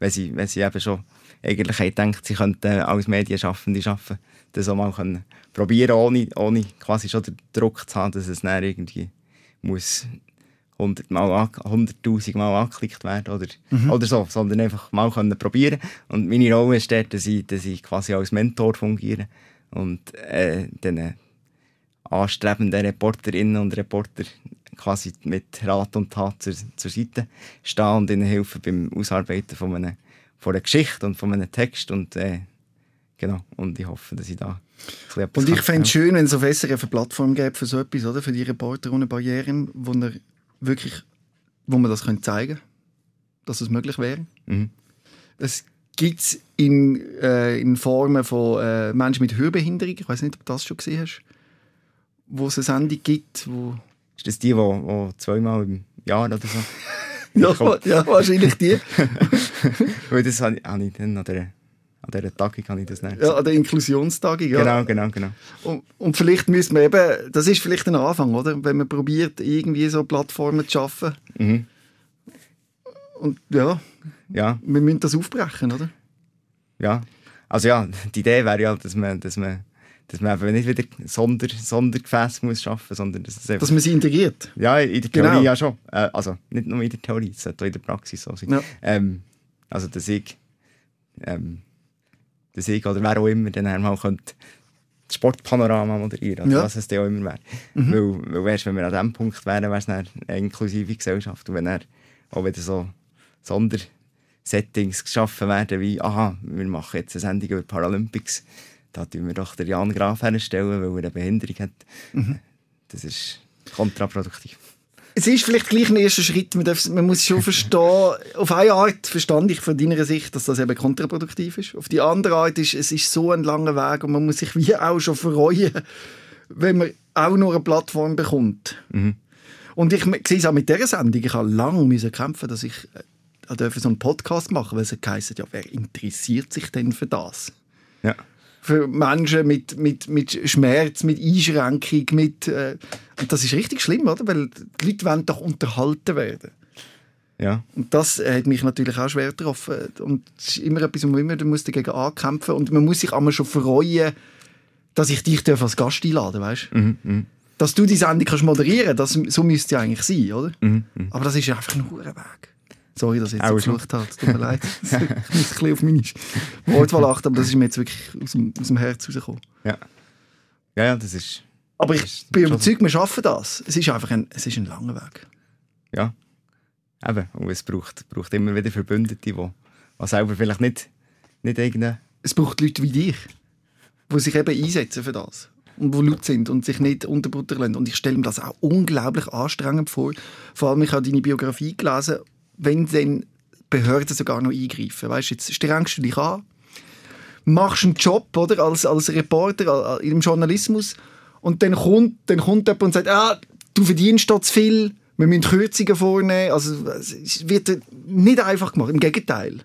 wenn sie, wenn sie eben schon eigentlich gedacht, sie könnten als Medienschaffende arbeiten, das auch mal können probieren, ohne, ohne quasi schon den Druck zu haben, dass es dann irgendwie muss 100 Mal, an- 100'000 Mal angeklickt werden oder, oder so, sondern einfach mal können probieren. Und meine Rolle ist dort, dass ich, dass ich quasi als Mentor fungiere und äh, den anstrebenden Reporterinnen und Reporter quasi mit Rat und Tat zur, zur Seite stehen und ihnen helfen beim Ausarbeiten von einer, von einer Geschichte und von einem Text und äh, genau, und ich hoffe, dass ich da etwas Und ich fände es schön, wenn es auf SRF eine Plattform gäbe für so etwas, oder? Für die Reporter ohne Barrieren, wo er wirklich, wo man das könnte zeigen dass es möglich wäre. Mhm. Es gibt es in, äh, in Formen von äh, Menschen mit Hörbehinderung, ich weiß nicht, ob du das schon gesehen hast, wo es eine Sendung gibt, wo... Ist das die, die, zweimal im Jahr oder so? Ja, ja wahrscheinlich die. Weil das habe ich, habe ich dann an dieser, an dieser Tagung habe ich das nicht Ja, an der Inklusionstagung. Ja. Genau, genau, genau. Und, und vielleicht müssen wir eben, das ist vielleicht ein Anfang, oder? Wenn man probiert, irgendwie so Plattformen zu schaffen. Mhm. Und ja, Ja, wir müssen das aufbrechen, oder? ja. Also ja, die Idee wäre ja, dass man, dass man, dass man eben nicht wieder Sonder, Sondergefäße muss schaffen, sondern dass einfach, Dass man sie integriert. ja, in der Theorie Genau. ja schon. Äh, also nicht nur in der Theorie, es sollte auch in der Praxis so sein. Ja. Ähm, also dass ich, ähm, dass ich oder wer auch immer dann einmal könnte das Sportpanorama moderieren, oder Ja. was es dann auch immer wäre. Weil, weil weißt, wenn wir an diesem Punkt wären, wäre es eine inklusive Gesellschaft. Und wenn dann auch wieder so Sondersettings geschaffen werden, wie, aha, wir machen jetzt eine Sendung über Paralympics, da tun wir doch den Jan Graf herstellen, weil er eine Behinderung hat. Das ist kontraproduktiv. Es ist vielleicht gleich ein erster Schritt. Man, darf, man muss schon verstehen, auf eine Art verstand ich von deiner Sicht, dass das eben kontraproduktiv ist. Auf die andere Art ist es ist so ein langer Weg und man muss sich wie auch schon freuen, wenn man auch nur eine Plattform bekommt. Und ich sehe es auch mit dieser Sendung, ich habe lange kämpfen, dass ich äh, durfte so einen Podcast machen, weil es heisst, ja, wer interessiert sich denn für das? Ja. Für Menschen mit, mit, mit Schmerz, mit Einschränkung, mit, äh, und das ist richtig schlimm, oder? Weil die Leute wollen doch unterhalten werden. Ja. Und das hat mich natürlich auch schwer getroffen. Und es ist immer etwas, wo man immer muss dagegen ankämpfen und man muss sich einmal schon freuen, dass ich dich als Gast einladen darf, weißt? Dass du die Sendung kannst moderieren kannst, so müsste ja eigentlich sein, oder? Aber das ist einfach ein hoher Weg. Sorry, dass ich jetzt geflucht habe. Tut mir leid. Ich muss ein bisschen auf meine Wortwahl achten, aber das ist mir jetzt wirklich aus dem, aus dem Herz rausgekommen. Ja. Ja, ja, das ist, Aber ich ist bin überzeugt, wir schaffen das. Es ist einfach ein, es ist ein langer Weg. ja. Eben, und es braucht, braucht immer wieder Verbündete, die, die selber vielleicht nicht, nicht irgendeine Es braucht Leute wie dich, die sich eben einsetzen für das. Und die laut sind und sich nicht unterbuttern lassen. Und ich stelle mir das auch unglaublich anstrengend vor. Vor allem, ich habe deine Biografie gelesen, wenn dann Behörden sogar noch eingreifen. Weißt du, jetzt strengst du dich an, machst einen Job oder, als, als Reporter im Journalismus und dann kommt, dann kommt jemand und sagt, ah, du verdienst dort zu viel, wir müssen Kürzungen vornehmen. Also, es wird nicht einfach gemacht, im Gegenteil.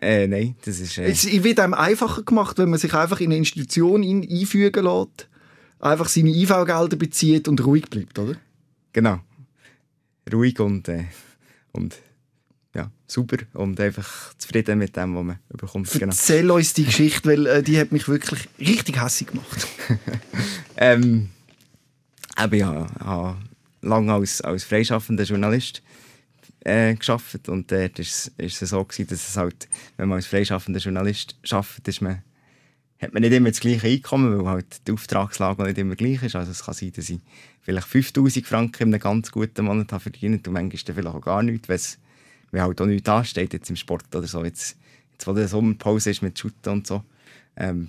Äh, nein, das ist... Äh... Es wird einem einfacher gemacht, wenn man sich einfach in eine Institution ein einfügen lässt, einfach seine IV-Gelder bezieht und ruhig bleibt, oder? Genau. Ruhig und, äh, und ja, super und einfach zufrieden mit dem, was man bekommt. Genau. Erzähl uns die Geschichte, weil äh, die hat mich wirklich richtig hässlich gemacht. ähm, eben, ja, habe lange als, als freischaffender Journalist äh, geschafft und dort war es, ist es so gewesen, dass es halt, wenn man als freischaffender Journalist arbeitet, ist man, hat man nicht immer das gleiche Einkommen, weil halt die Auftragslage nicht immer gleich ist. Also es kann sein, dass ich vielleicht 5000 Franken in einem ganz guten Monat habe verdient und manchmal vielleicht auch gar nichts, weil halt auch nichts ansteht jetzt im Sport oder so. Jetzt, jetzt wo die Sommerpause ist mit Shooten und so, ähm,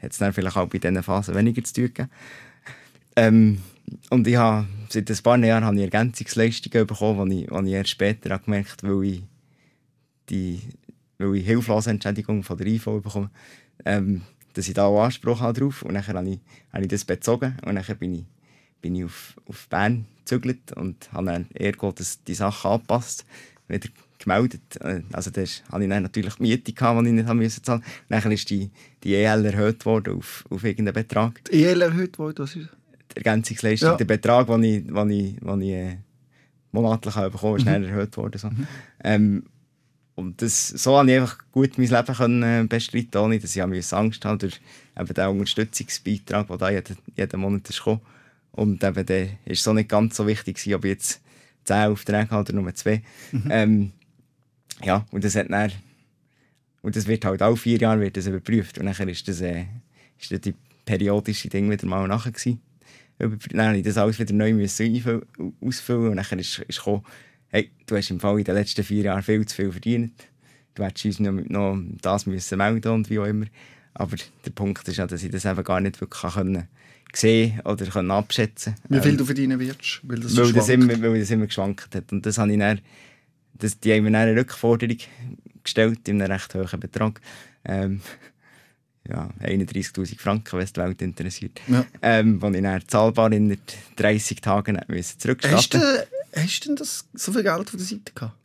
hat es dann vielleicht auch bei diesen Phasen weniger zu tun. Ähm, und ich habe, seit ein paar Jahren habe ich Ergänzungsleistungen bekommen, die ich, ich erst später gemerkt habe, weil ich, die, weil ich hilflose Entschädigung von der IV bekomme, ähm, dass ich da auch Anspruch habe drauf. Und dann habe ich, habe ich das bezogen und dann bin ich, bin ich auf, auf Bern gezügelt und habe dann ergo das, die Sachen angepasst, wieder gemeldet. Äh, also da hatte ich dann natürlich die Miete, gehabt, die ich nicht haben müssen zahlen musste. Dann ist die, die EL erhöht worden auf, auf irgendeinen Betrag. Die EL erhöht worden, was ist Ergänzungsleistung, ja. der Betrag, den ich, den ich, den ich äh, monatlich habe bekommen ist mhm. erhöht worden. So. Mhm. Ähm, und das, so konnte ich einfach gut mein Leben können, äh, bestreiten, ohne dass ich Angst hatte durch eben den Unterstützungsbeitrag, der da jeden, jeden Monat ist gekommen. Und eben der ist so nicht ganz so wichtig gewesen, ob ich jetzt 10 Aufträge habe oder nur 2. Mhm. Ähm, ja, und das hat dann, und das wird halt alle vier Jahre wird das überprüft. Und dann ist das, äh, ist das die periodische Ding wieder mal nachher gewesen dann musste ich das alles wieder neu ausfüllen und dann ist, ist gekommen, hey, du hast im Fall in den letzten vier Jahren viel zu viel verdient, du hättest uns noch, noch das müssen melden und wie auch immer. Aber der Punkt ist ja, dass ich das eben gar nicht wirklich können sehen oder können abschätzen Wie viel ähm, du verdienen wirst? Weil das, weil, das immer, weil das immer geschwankt hat. Und das habe ich dann, das, die haben mir eine Rückforderung gestellt in einem recht hohen Betrag. Ähm, ja, 31'000 Franken, wenn es die Welt interessiert. Ja. Ähm, die ich dann zahlbar in 30 Tagen zurückstellen hast du, du das, so viel Geld von der Seite gehabt?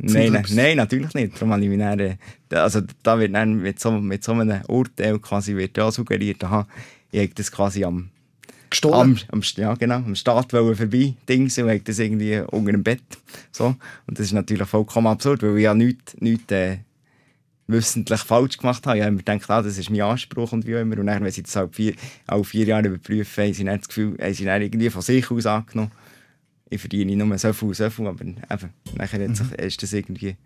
Nein, nein, nein, natürlich nicht. Darum habe ich mich dann, äh, also da wird dann mit so, mit so einem Urteil quasi wird ja suggeriert, aha, ich habe das quasi am Gestohlen? Am, am, ja, genau, am Staat vorbei Dings und habe das irgendwie unter dem Bett. So. Und das ist natürlich vollkommen absurd, weil ich ja nichts, nichts äh, wissentlich falsch gemacht habe. Ich habe mir gedacht, ah, das ist mein Anspruch und wie auch immer. Und dann, wenn sie das halt vier, alle vier Jahre überprüfen, haben sie dann das Gefühl, haben sie dann irgendwie von sich aus angenommen, ich verdiene nur so viel, so viel, aber eben, nachher mhm. ist das irgendwie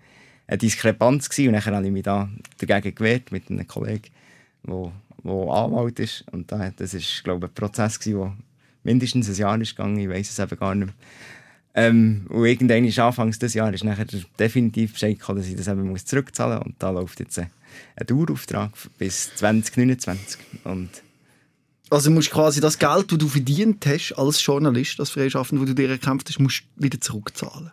eine Diskrepanz gewesen und dann habe ich mich da dagegen gewehrt mit einem Kollegen, der Anwalt ist und da, das ist, glaube ich, ein Prozess gewesen, der mindestens ein Jahr ist gegangen, ich weiß es eben gar nicht mehr. Ähm, und irgendwann ist Anfangs des Jahres ist nachher definitiv Bescheid gekommen, dass ich das eben muss zurückzahlen muss. Und da läuft jetzt ein, ein Dauerauftrag bis 2029. Und also musst quasi das Geld, das du verdient hast als Journalist, als Freischaffender, das du dir erkämpft hast, musst wieder zurückzahlen.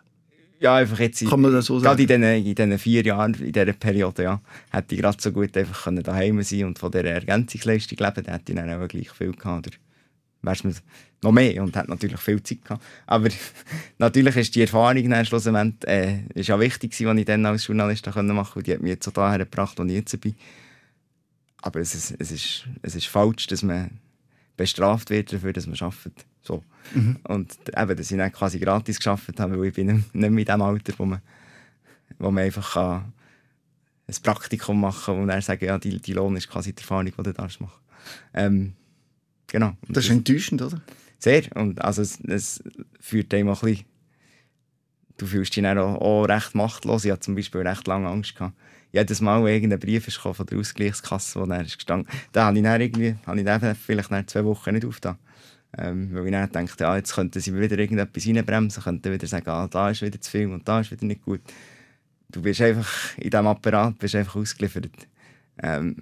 Ja, einfach jetzt. Kann man das so sagen? Gerade in diesen, vier Jahren, in dieser Periode, ja, hätte ich gerade so gut einfach daheim sein und von dieser Ergänzungsleistung leben, dann hätte ich dann auch gleich viel gehabt. Oder wär's mir noch mehr und hat natürlich viel Zeit gehabt. Aber natürlich ist die Erfahrung dann schlussendlich äh, ist ja wichtig gewesen, die ich dann als Journalist machen konnte und die hat mich jetzt so daher gebracht, wo ich jetzt bin. Aber es ist, es, ist, es ist falsch, dass man bestraft wird dafür, dass man arbeitet. So. Mhm. Und eben, dass ich dann quasi gratis geschafft habe, weil ich bin nicht mehr in dem Alter, wo man, wo man einfach kann ein Praktikum machen kann und dann sagen, ja, die, die Lohn ist quasi die Erfahrung, die du darfst machen. Ähm, genau. Das ist enttäuschend, oder? Sehr. Und also es, es führt einem auch ein bisschen, du fühlst dich dann auch, auch recht machtlos. Ich hatte zum Beispiel recht lange Angst gehabt. Jedes Mal, wenn irgendein Brief ist von der Ausgleichskasse, wo dann ist gestanden, da habe ich dann irgendwie, habe ich dann vielleicht nach zwei Wochen nicht aufgetan. Ähm, weil ich dann dachte, ja, jetzt könnten sie wieder irgendetwas reinbremsen, könnten wieder sagen, ah, da ist wieder zu viel und da ist wieder nicht gut. Du bist einfach in diesem Apparat bist einfach ausgeliefert. Ähm,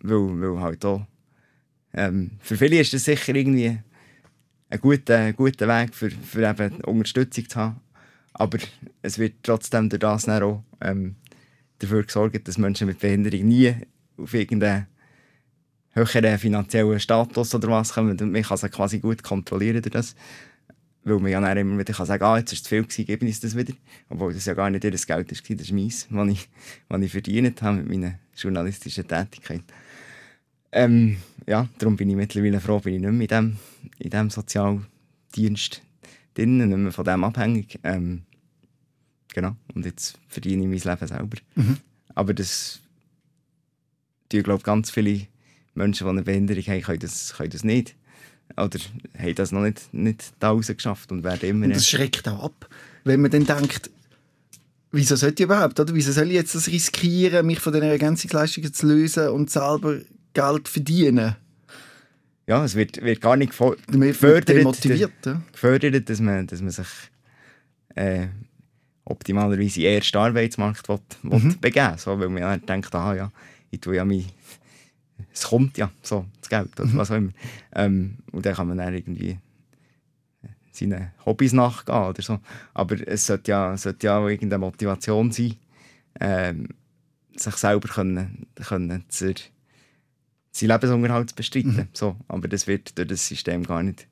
weil, weil halt auch ähm, für viele ist das sicher irgendwie ein guter, guter Weg für, für eben Unterstützung zu haben. Aber es wird trotzdem durch das auch ähm, dafür gesorgt, dass Menschen mit Behinderung nie auf irgendeine höheren finanziellen Status oder was kommen. Man kann sie quasi gut kontrollieren durch das. Weil man ja dann immer wieder kann sagen ah, jetzt ist es zu viel gewesen, gebe ich das wieder. Obwohl das ja gar nicht ihr Geld war, das ist meins, was ich, was ich verdient habe mit meiner journalistischen Tätigkeit. Ähm, ja, darum bin ich mittlerweile froh, bin ich nicht mehr in diesem in dem Sozialdienst drin, nicht mehr von dem abhängig. Ähm, genau, und jetzt verdiene ich mein Leben selber. Mhm. Aber das tun, glaube ganz viele Menschen, die eine Behinderung haben, können das, können das nicht. Oder haben das noch nicht, nicht da rausgeschafft und werden immer... Und das schreckt auch ab, wenn man dann denkt, wieso sollte ich überhaupt, oder? Wieso soll ich jetzt das riskieren, mich von den Ergänzungsleistungen zu lösen und selber Geld verdienen? Ja, es wird, wird gar nicht gefördert, gefördert dass, man, dass man sich äh, optimalerweise in den Arbeitsmarkt will, will Mhm. begeben so, Weil man ja denkt, ah ja, ich tue ja mein... Es kommt ja, so, das Geld oder Mhm. was auch immer. Ähm, und dann kann man dann irgendwie seinen Hobbys nachgehen oder so. Aber es sollte ja, sollte ja auch irgendeine Motivation sein, ähm, sich selber können, können zu, seinen Lebensunterhalt zu bestreiten. Mhm. So, aber das wird durch das System gar nicht,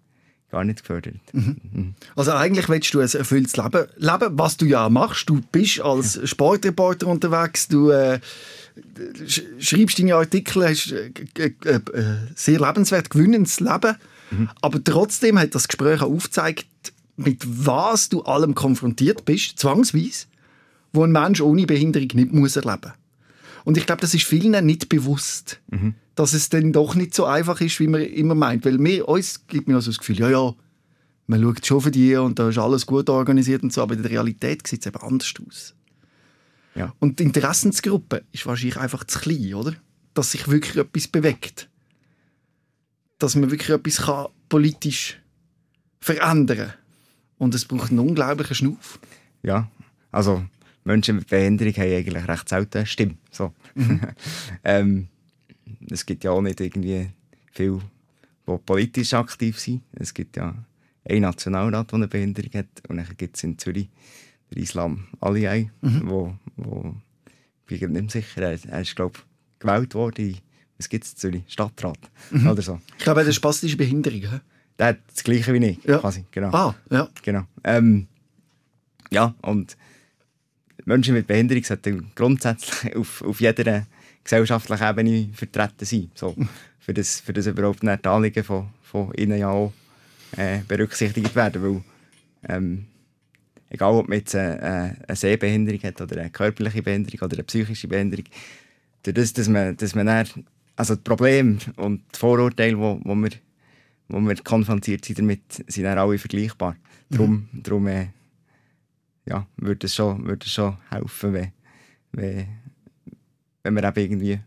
gar nicht gefördert. Mhm. Also eigentlich willst du ein erfülltes Leben leben, was du ja machst. Du bist als Sportreporter unterwegs, du äh, sch schreibst deine Artikel, hast äh, äh, sehr lebenswert gewinnendes Leben. Aber trotzdem hat das Gespräch auch aufgezeigt, mit was du allem konfrontiert bist, zwangsweise, wo ein Mensch ohne Behinderung nicht muss erleben Und ich glaube, das ist vielen nicht bewusst, dass es dann doch nicht so einfach ist, wie man immer meint. Weil mir, uns gibt mir also das Gefühl, ja, ja, man schaut schon für die und da ist alles gut organisiert und so, aber in der Realität sieht es eben anders aus. Ja. Und die Interessensgruppe ist wahrscheinlich einfach zu klein, oder? Dass sich wirklich etwas bewegt. Dass man wirklich etwas kann politisch verändern kann. Und es braucht einen unglaublichen Schnuff. Ja, also Menschen mit Behinderung haben eigentlich recht selten eine Stimme. So. ähm, es gibt ja auch nicht irgendwie viele, die politisch aktiv sind. Es gibt ja einen Nationalrat, der eine Behinderung hat. Und dann gibt es in Zürich den Islam Aliyai, wo, wo ich bin nicht sicher, er, er ist glaube ich gewählt worden was gibt es in Zürich? Stadtrat oder so. Ich glaube, das ist spastische Behinderung. hä? Der hat das Gleiche wie ich, Ja. quasi. Genau. Ah, ja. Genau. Ähm, ja, und Menschen mit Behinderung sollten grundsätzlich auf, auf jeder gesellschaftlichen Ebene vertreten sein. So, für, das, für das überhaupt nicht die Anliegen von, von ihnen ja auch äh, berücksichtigt werden. Weil, ähm, egal ob man jetzt eine, eine, eine Sehbehinderung hat oder eine körperliche Behinderung oder eine psychische Behinderung, durch das, dass man, dass man dann, also die Probleme und die Vorurteile, wo, wo wir wo wir konfrontiert sind damit, sind dann alle vergleichbar. Darum, darum äh, ja, würde es schon, würde es schon helfen, wenn, wenn, wenn wir eben irgendwie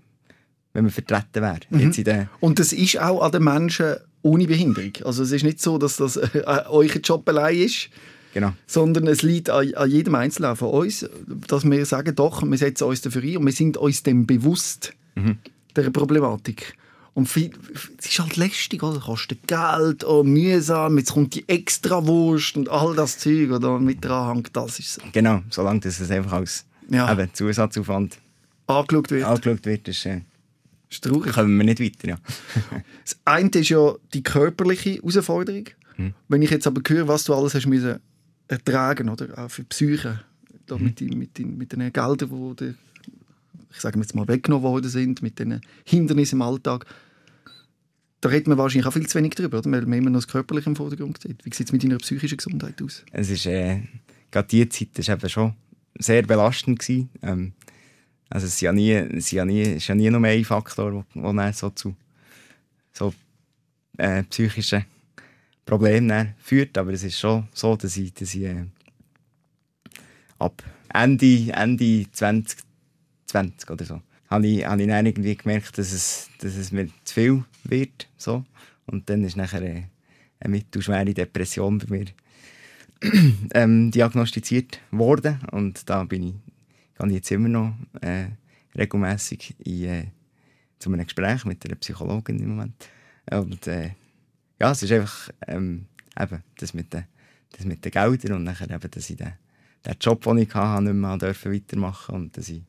wenn wir vertreten wäre. Der, Und das ist auch an den Menschen ohne Behinderung. Also es ist nicht so, dass das äh, euer Job allein ist, genau. sondern es liegt an, an jedem Einzelnen von uns, dass wir sagen, doch, wir setzen uns dafür ein und wir sind uns dem bewusst, der Problematik. Und viel, es ist halt lästig, oder? kostet Geld, oh, mühsam, jetzt kommt die Extrawurst und all das Zeug, oder? mit dran hängt, das ist Genau, solange das es einfach als Ja. eben, Zusatzaufwand angeschaut wird. angeschaut wird, ist, äh, ist traurig. kommen wir nicht weiter. Ja. Das eine ist ja die körperliche Herausforderung. Wenn ich jetzt aber höre, was du alles hast müssen ertragen, oder? Auch für die Psyche, da mit, den, mit, den, mit den Geldern, die ich sage jetzt mal, weggenommen worden sind, mit den Hindernissen im Alltag, da redet man wahrscheinlich auch viel zu wenig drüber, oder? weil man immer noch das Körperliche im Vordergrund sieht. Wie sieht es mit deiner psychischen Gesundheit aus? Es ist, äh, gerade die Zeit ist eben schon sehr belastend gewesen. Ähm, also es ist ja nie, es ist ja nie, ist ja nie nur ein Faktor, der so zu so, äh, psychischen Problemen führt, aber es ist schon so, dass ich, dass ich äh, ab Ende, Ende 2020 oder so, habe ich, habe ich dann irgendwie gemerkt, dass es, dass es mir zu viel wird. So. Und dann ist nachher äh, eine mittelschwere Depression bei mir ähm, diagnostiziert worden. Und da bin ich, gehe ich jetzt immer noch äh, regelmässig in, äh, zu einem Gespräch mit einer Psychologin im Moment. Und äh, ja, es ist einfach ähm, eben das mit den, das mit den Geldern und nachher eben, dass ich den, den Job, den ich hatte, nicht mehr dürfen weitermachen und dass ich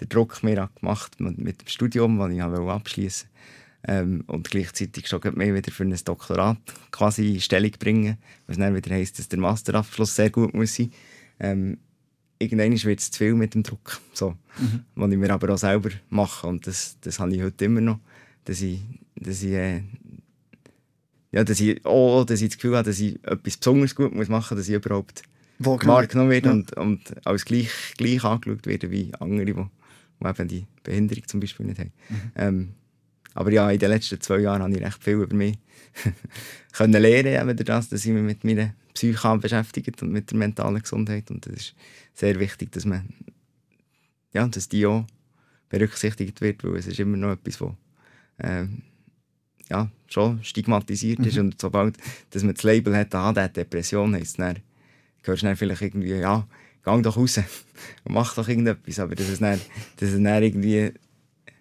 den Druck mir gemacht mit, mit dem Studium, das ich wollte abschließen ähm, und gleichzeitig schon mehr wieder für ein Doktorat quasi Stellung bringen, was dann wieder heisst, dass der Masterabschluss sehr gut muss sein. Ähm, irgendwann wird es zu viel mit dem Druck, so, mhm. was ich mir aber auch selber mache und das, das habe ich heute immer noch, dass ich, dass ich, äh, ja, dass ich, oh, dass ich das Gefühl habe, dass ich etwas besonders gut muss machen muss, dass ich überhaupt wahrgenommen werde ja. und, und als gleich, gleich angeschaut werde wie andere, die, die eben die Behinderung zum Beispiel nicht haben. Mhm. Ähm, aber ja, in den letzten zwei Jahren habe ich recht viel über mich können lernen, das, dass ich mich mit meiner Psyche beschäftigt und mit der mentalen Gesundheit. Und das ist sehr wichtig, dass man, ja, dass die auch berücksichtigt wird, weil es ist immer noch etwas, was ähm, ja, schon stigmatisiert ist. Mhm. Und sobald dass man das Label hat, ah, der hat Depression, heisst es dann, hörst du dann vielleicht irgendwie, ja, geh doch raus und mach doch irgendetwas. Aber das ist dann, das ist dann irgendwie,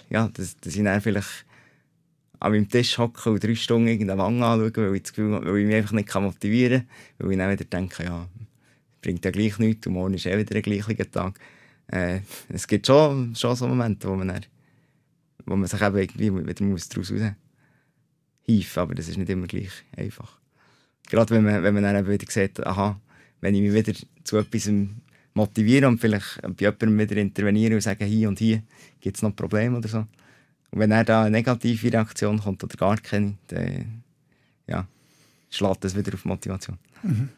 ja, dass, dass ich dann vielleicht an meinem Tisch hocken und drei Stunden irgendeine Wange anschauen, weil ich, das Gefühl, weil ich mich einfach nicht motivieren kann, weil ich dann wieder denke, ja, bringt ja gleich nichts und morgen ist eh wieder ein gleicher Tag. Äh, es gibt schon, schon so Momente, wo man, dann, wo man sich eben irgendwie wieder daraus raus hieven, aber das ist nicht immer gleich einfach. Gerade wenn man, wenn man dann eben wieder sieht, aha, wenn ich mich wieder zu etwas motiviere und vielleicht bei jemandem wieder interveniere und sage, hier und hier gibt es noch Probleme oder so, und wenn er da eine negative Reaktion kommt oder gar keine, dann ja, schlägt das wieder auf Motivation. Mhm.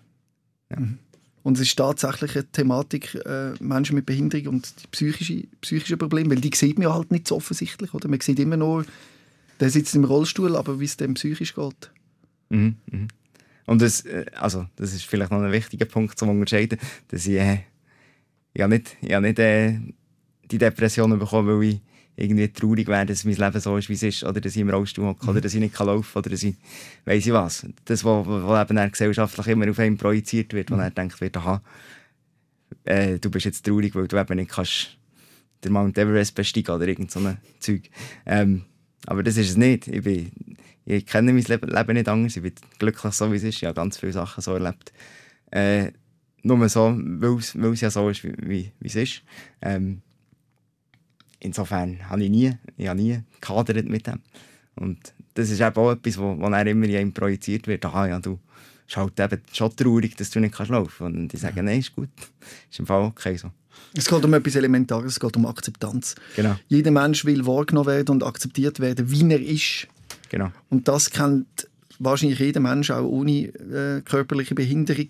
Ja. Mhm. Und es ist tatsächlich eine Thematik, äh, Menschen mit Behinderung und die psychische, psychische Probleme, weil die sieht man ja halt nicht so offensichtlich. Oder? Man sieht immer nur, der sitzt im Rollstuhl, aber wie es dem psychisch geht. Mhm, mhm. Und das, äh, also, das ist vielleicht noch ein wichtiger Punkt zum Unterscheiden, dass ich, äh, ich nicht, ich nicht äh, die Depression bekommen, weil ich irgendwie traurig wäre, dass mein Leben so ist, wie es ist, oder dass ich im Rollstuhl hocke, mhm. oder dass ich nicht laufen kann, oder dass ich, weiss ich was, das, was, was eben gesellschaftlich immer auf einen projiziert wird, wo mhm. er denkt wird, aha, äh, du bist jetzt traurig, weil du eben nicht kannst den Mount Everest besteigen oder irgend so ein Zeug. Ähm, aber das ist es nicht. Ich, bin, ich kenne mein Leben, nicht anders. Ich bin glücklich so, wie es ist. Ich habe ganz viele Sachen so erlebt. Äh, nur so, weil es ja so ist, wie, wie, wie es ist. Ähm, insofern habe ich nie, ich habe nie gehadert mit dem. Und das ist eben auch etwas, wo, wo dann immer in projiziert wird. Aha, ja, du bist halt eben schon traurig, dass du nicht kannst laufen kannst. Und ich sage, nein, ist gut. Ist im Fall okay so. Es geht um etwas Elementares, es geht um Akzeptanz. Genau. Jeder Mensch will wahrgenommen werden und akzeptiert werden, wie er ist. Genau. Und das kennt wahrscheinlich jeder Mensch, auch ohne äh, körperliche Behinderung.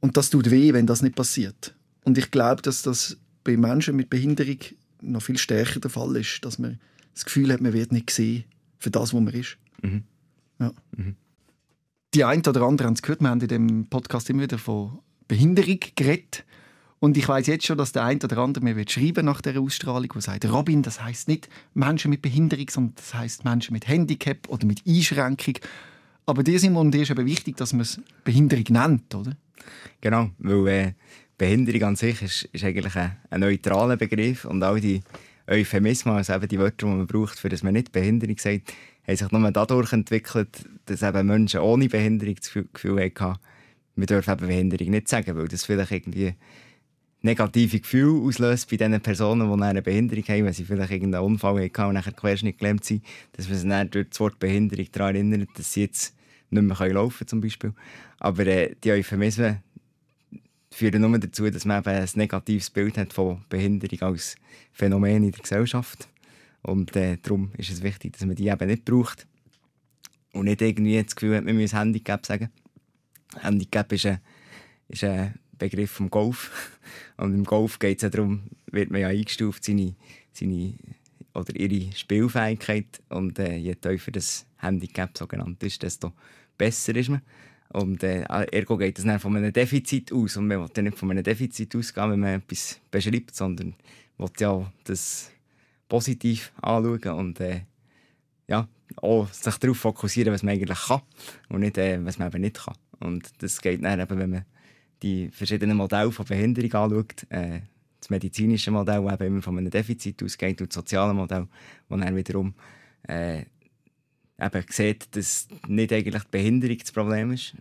Und das tut weh, wenn das nicht passiert. Und ich glaube, dass das bei Menschen mit Behinderung noch viel stärker der Fall ist, dass man das Gefühl hat, man wird nicht gesehen für das, was man ist. Mhm. Ja. Mhm. Die einen oder anderen haben es gehört, wir haben in dem Podcast immer wieder von Behinderung geredet. Und ich weiß jetzt schon, dass der eine oder andere mir wird schreiben nach der Ausstrahlung, der sagt, Robin, das heißt nicht Menschen mit Behinderung, sondern das heißt Menschen mit Handicap oder mit Einschränkung. Aber dir, Simon, dir ist eben wichtig, dass man es Behinderung nennt, oder? Genau, weil äh, Behinderung an sich ist, ist eigentlich ein, ein, neutraler Begriff und all die Euphemismen, also eben die Wörter, die man braucht, für das man nicht Behinderung sagt, haben sich nur dadurch entwickelt, dass eben Menschen ohne Behinderung das Gefühl hatten, wir dürfen eben Behinderung nicht sagen, weil das vielleicht irgendwie negative Gefühle auslöst bei den Personen, die eine Behinderung haben, wenn sie vielleicht irgendeinen Unfall hatten und nachher querschnitt gelähmt sind, dass man sie dann durch das Wort Behinderung daran erinnert, dass sie jetzt nicht mehr laufen können, zum Beispiel. Aber äh, die Euphemismen führen nur dazu, dass man eben ein negatives Bild hat von Behinderung als Phänomen in der Gesellschaft. Und äh, darum ist es wichtig, dass man die eben nicht braucht. Und nicht irgendwie das Gefühl hat, man muss Handicap sagen. Handicap ist ein, ist ein Begriff vom Golf. Und im Golf geht es ja darum, wird man ja eingestuft, seine, seine oder ihre Spielfähigkeit. Und äh, je tiefer das Handicap so genannt ist, desto besser ist man. Und äh, ergo geht es dann von einem Defizit aus. Und man will ja nicht von einem Defizit ausgehen, wenn man etwas beschreibt, sondern will ja das positiv anschauen und äh, ja, auch sich darauf fokussieren, was man eigentlich kann und nicht, äh, was man eben nicht kann. Und das geht dann eben, wenn man die verschiedenen Modelle von Behinderung anschaut, äh, das medizinische Modell, das eben immer von einem Defizit ausgeht, und das soziale Modell, das dann wiederum äh, eben sieht, dass nicht eigentlich die Behinderung das Problem ist,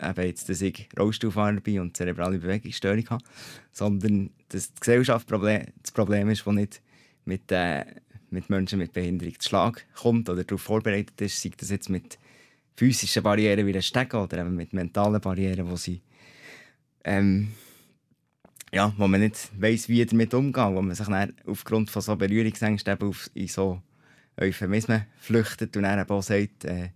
eben jetzt, dass ich Rollstuhlfahrer bin und zerebrale Bewegungsstörung habe, sondern dass die Gesellschaft das Problem ist, das nicht mit, äh, mit Menschen mit Behinderung zu Schlag kommt oder darauf vorbereitet ist, sei das jetzt mit physischen Barrieren wie ein Stegen oder eben mit mentalen Barrieren, wo sie ähm, ja, wo man nicht weiss, wie damit umgehen, wo man sich dann aufgrund von so Berührungsängsten eben auf, in so Euphemismen flüchtet und dann eben auch sagt, äh,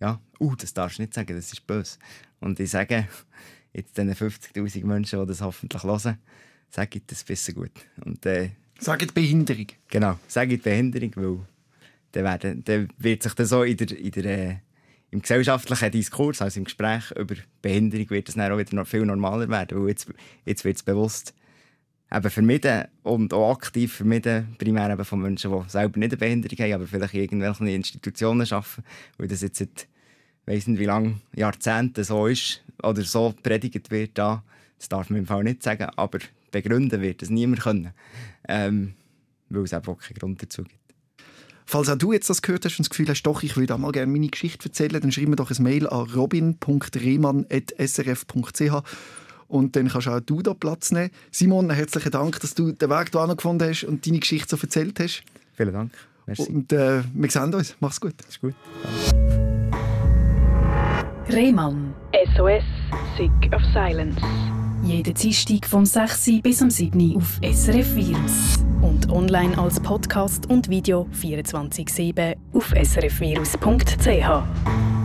ja, uh, das darfst du nicht sagen, das ist böse. Und ich sage jetzt diesen 50'000 Menschen, die das hoffentlich hören, sage ich das bisschen gut. Und, äh, Sagt Behinderung. Genau, ich Behinderung, weil dann, werden, dann wird sich das so in der, in der, äh, im gesellschaftlichen Diskurs, also im Gespräch über Behinderung, wird das dann auch wieder noch viel normaler werden, weil jetzt, jetzt wird es bewusst eben vermieden und auch aktiv vermieden, primär eben von Menschen, die selber nicht eine Behinderung haben, aber vielleicht in irgendwelchen Institutionen arbeiten, weil das jetzt seit, weiss nicht wie lange, Jahrzehnten so ist oder so predigt wird da, das darf man im Fall nicht sagen, aber begründen wird es niemand können, ähm, weil es einfach keinen Grund dazu gibt. Falls auch du jetzt das gehört hast und das Gefühl hast, doch, ich würde auch mal gerne meine Geschichte erzählen, dann schreib mir doch ein Mail an robin.rehmann.srf.ch und dann kannst auch du da Platz nehmen. Simon, herzlichen Dank, dass du den Weg da gefunden hast und deine Geschichte so erzählt hast. Vielen Dank. Merci. Und äh, wir sehen uns. Mach's gut. ist gut. Rehmann. SOS, Sick of Silence. Jeden Dienstag vom 6. bis am 7. auf SRF Virus. Und online als Podcast und Video 24-7 auf srfvirus.ch.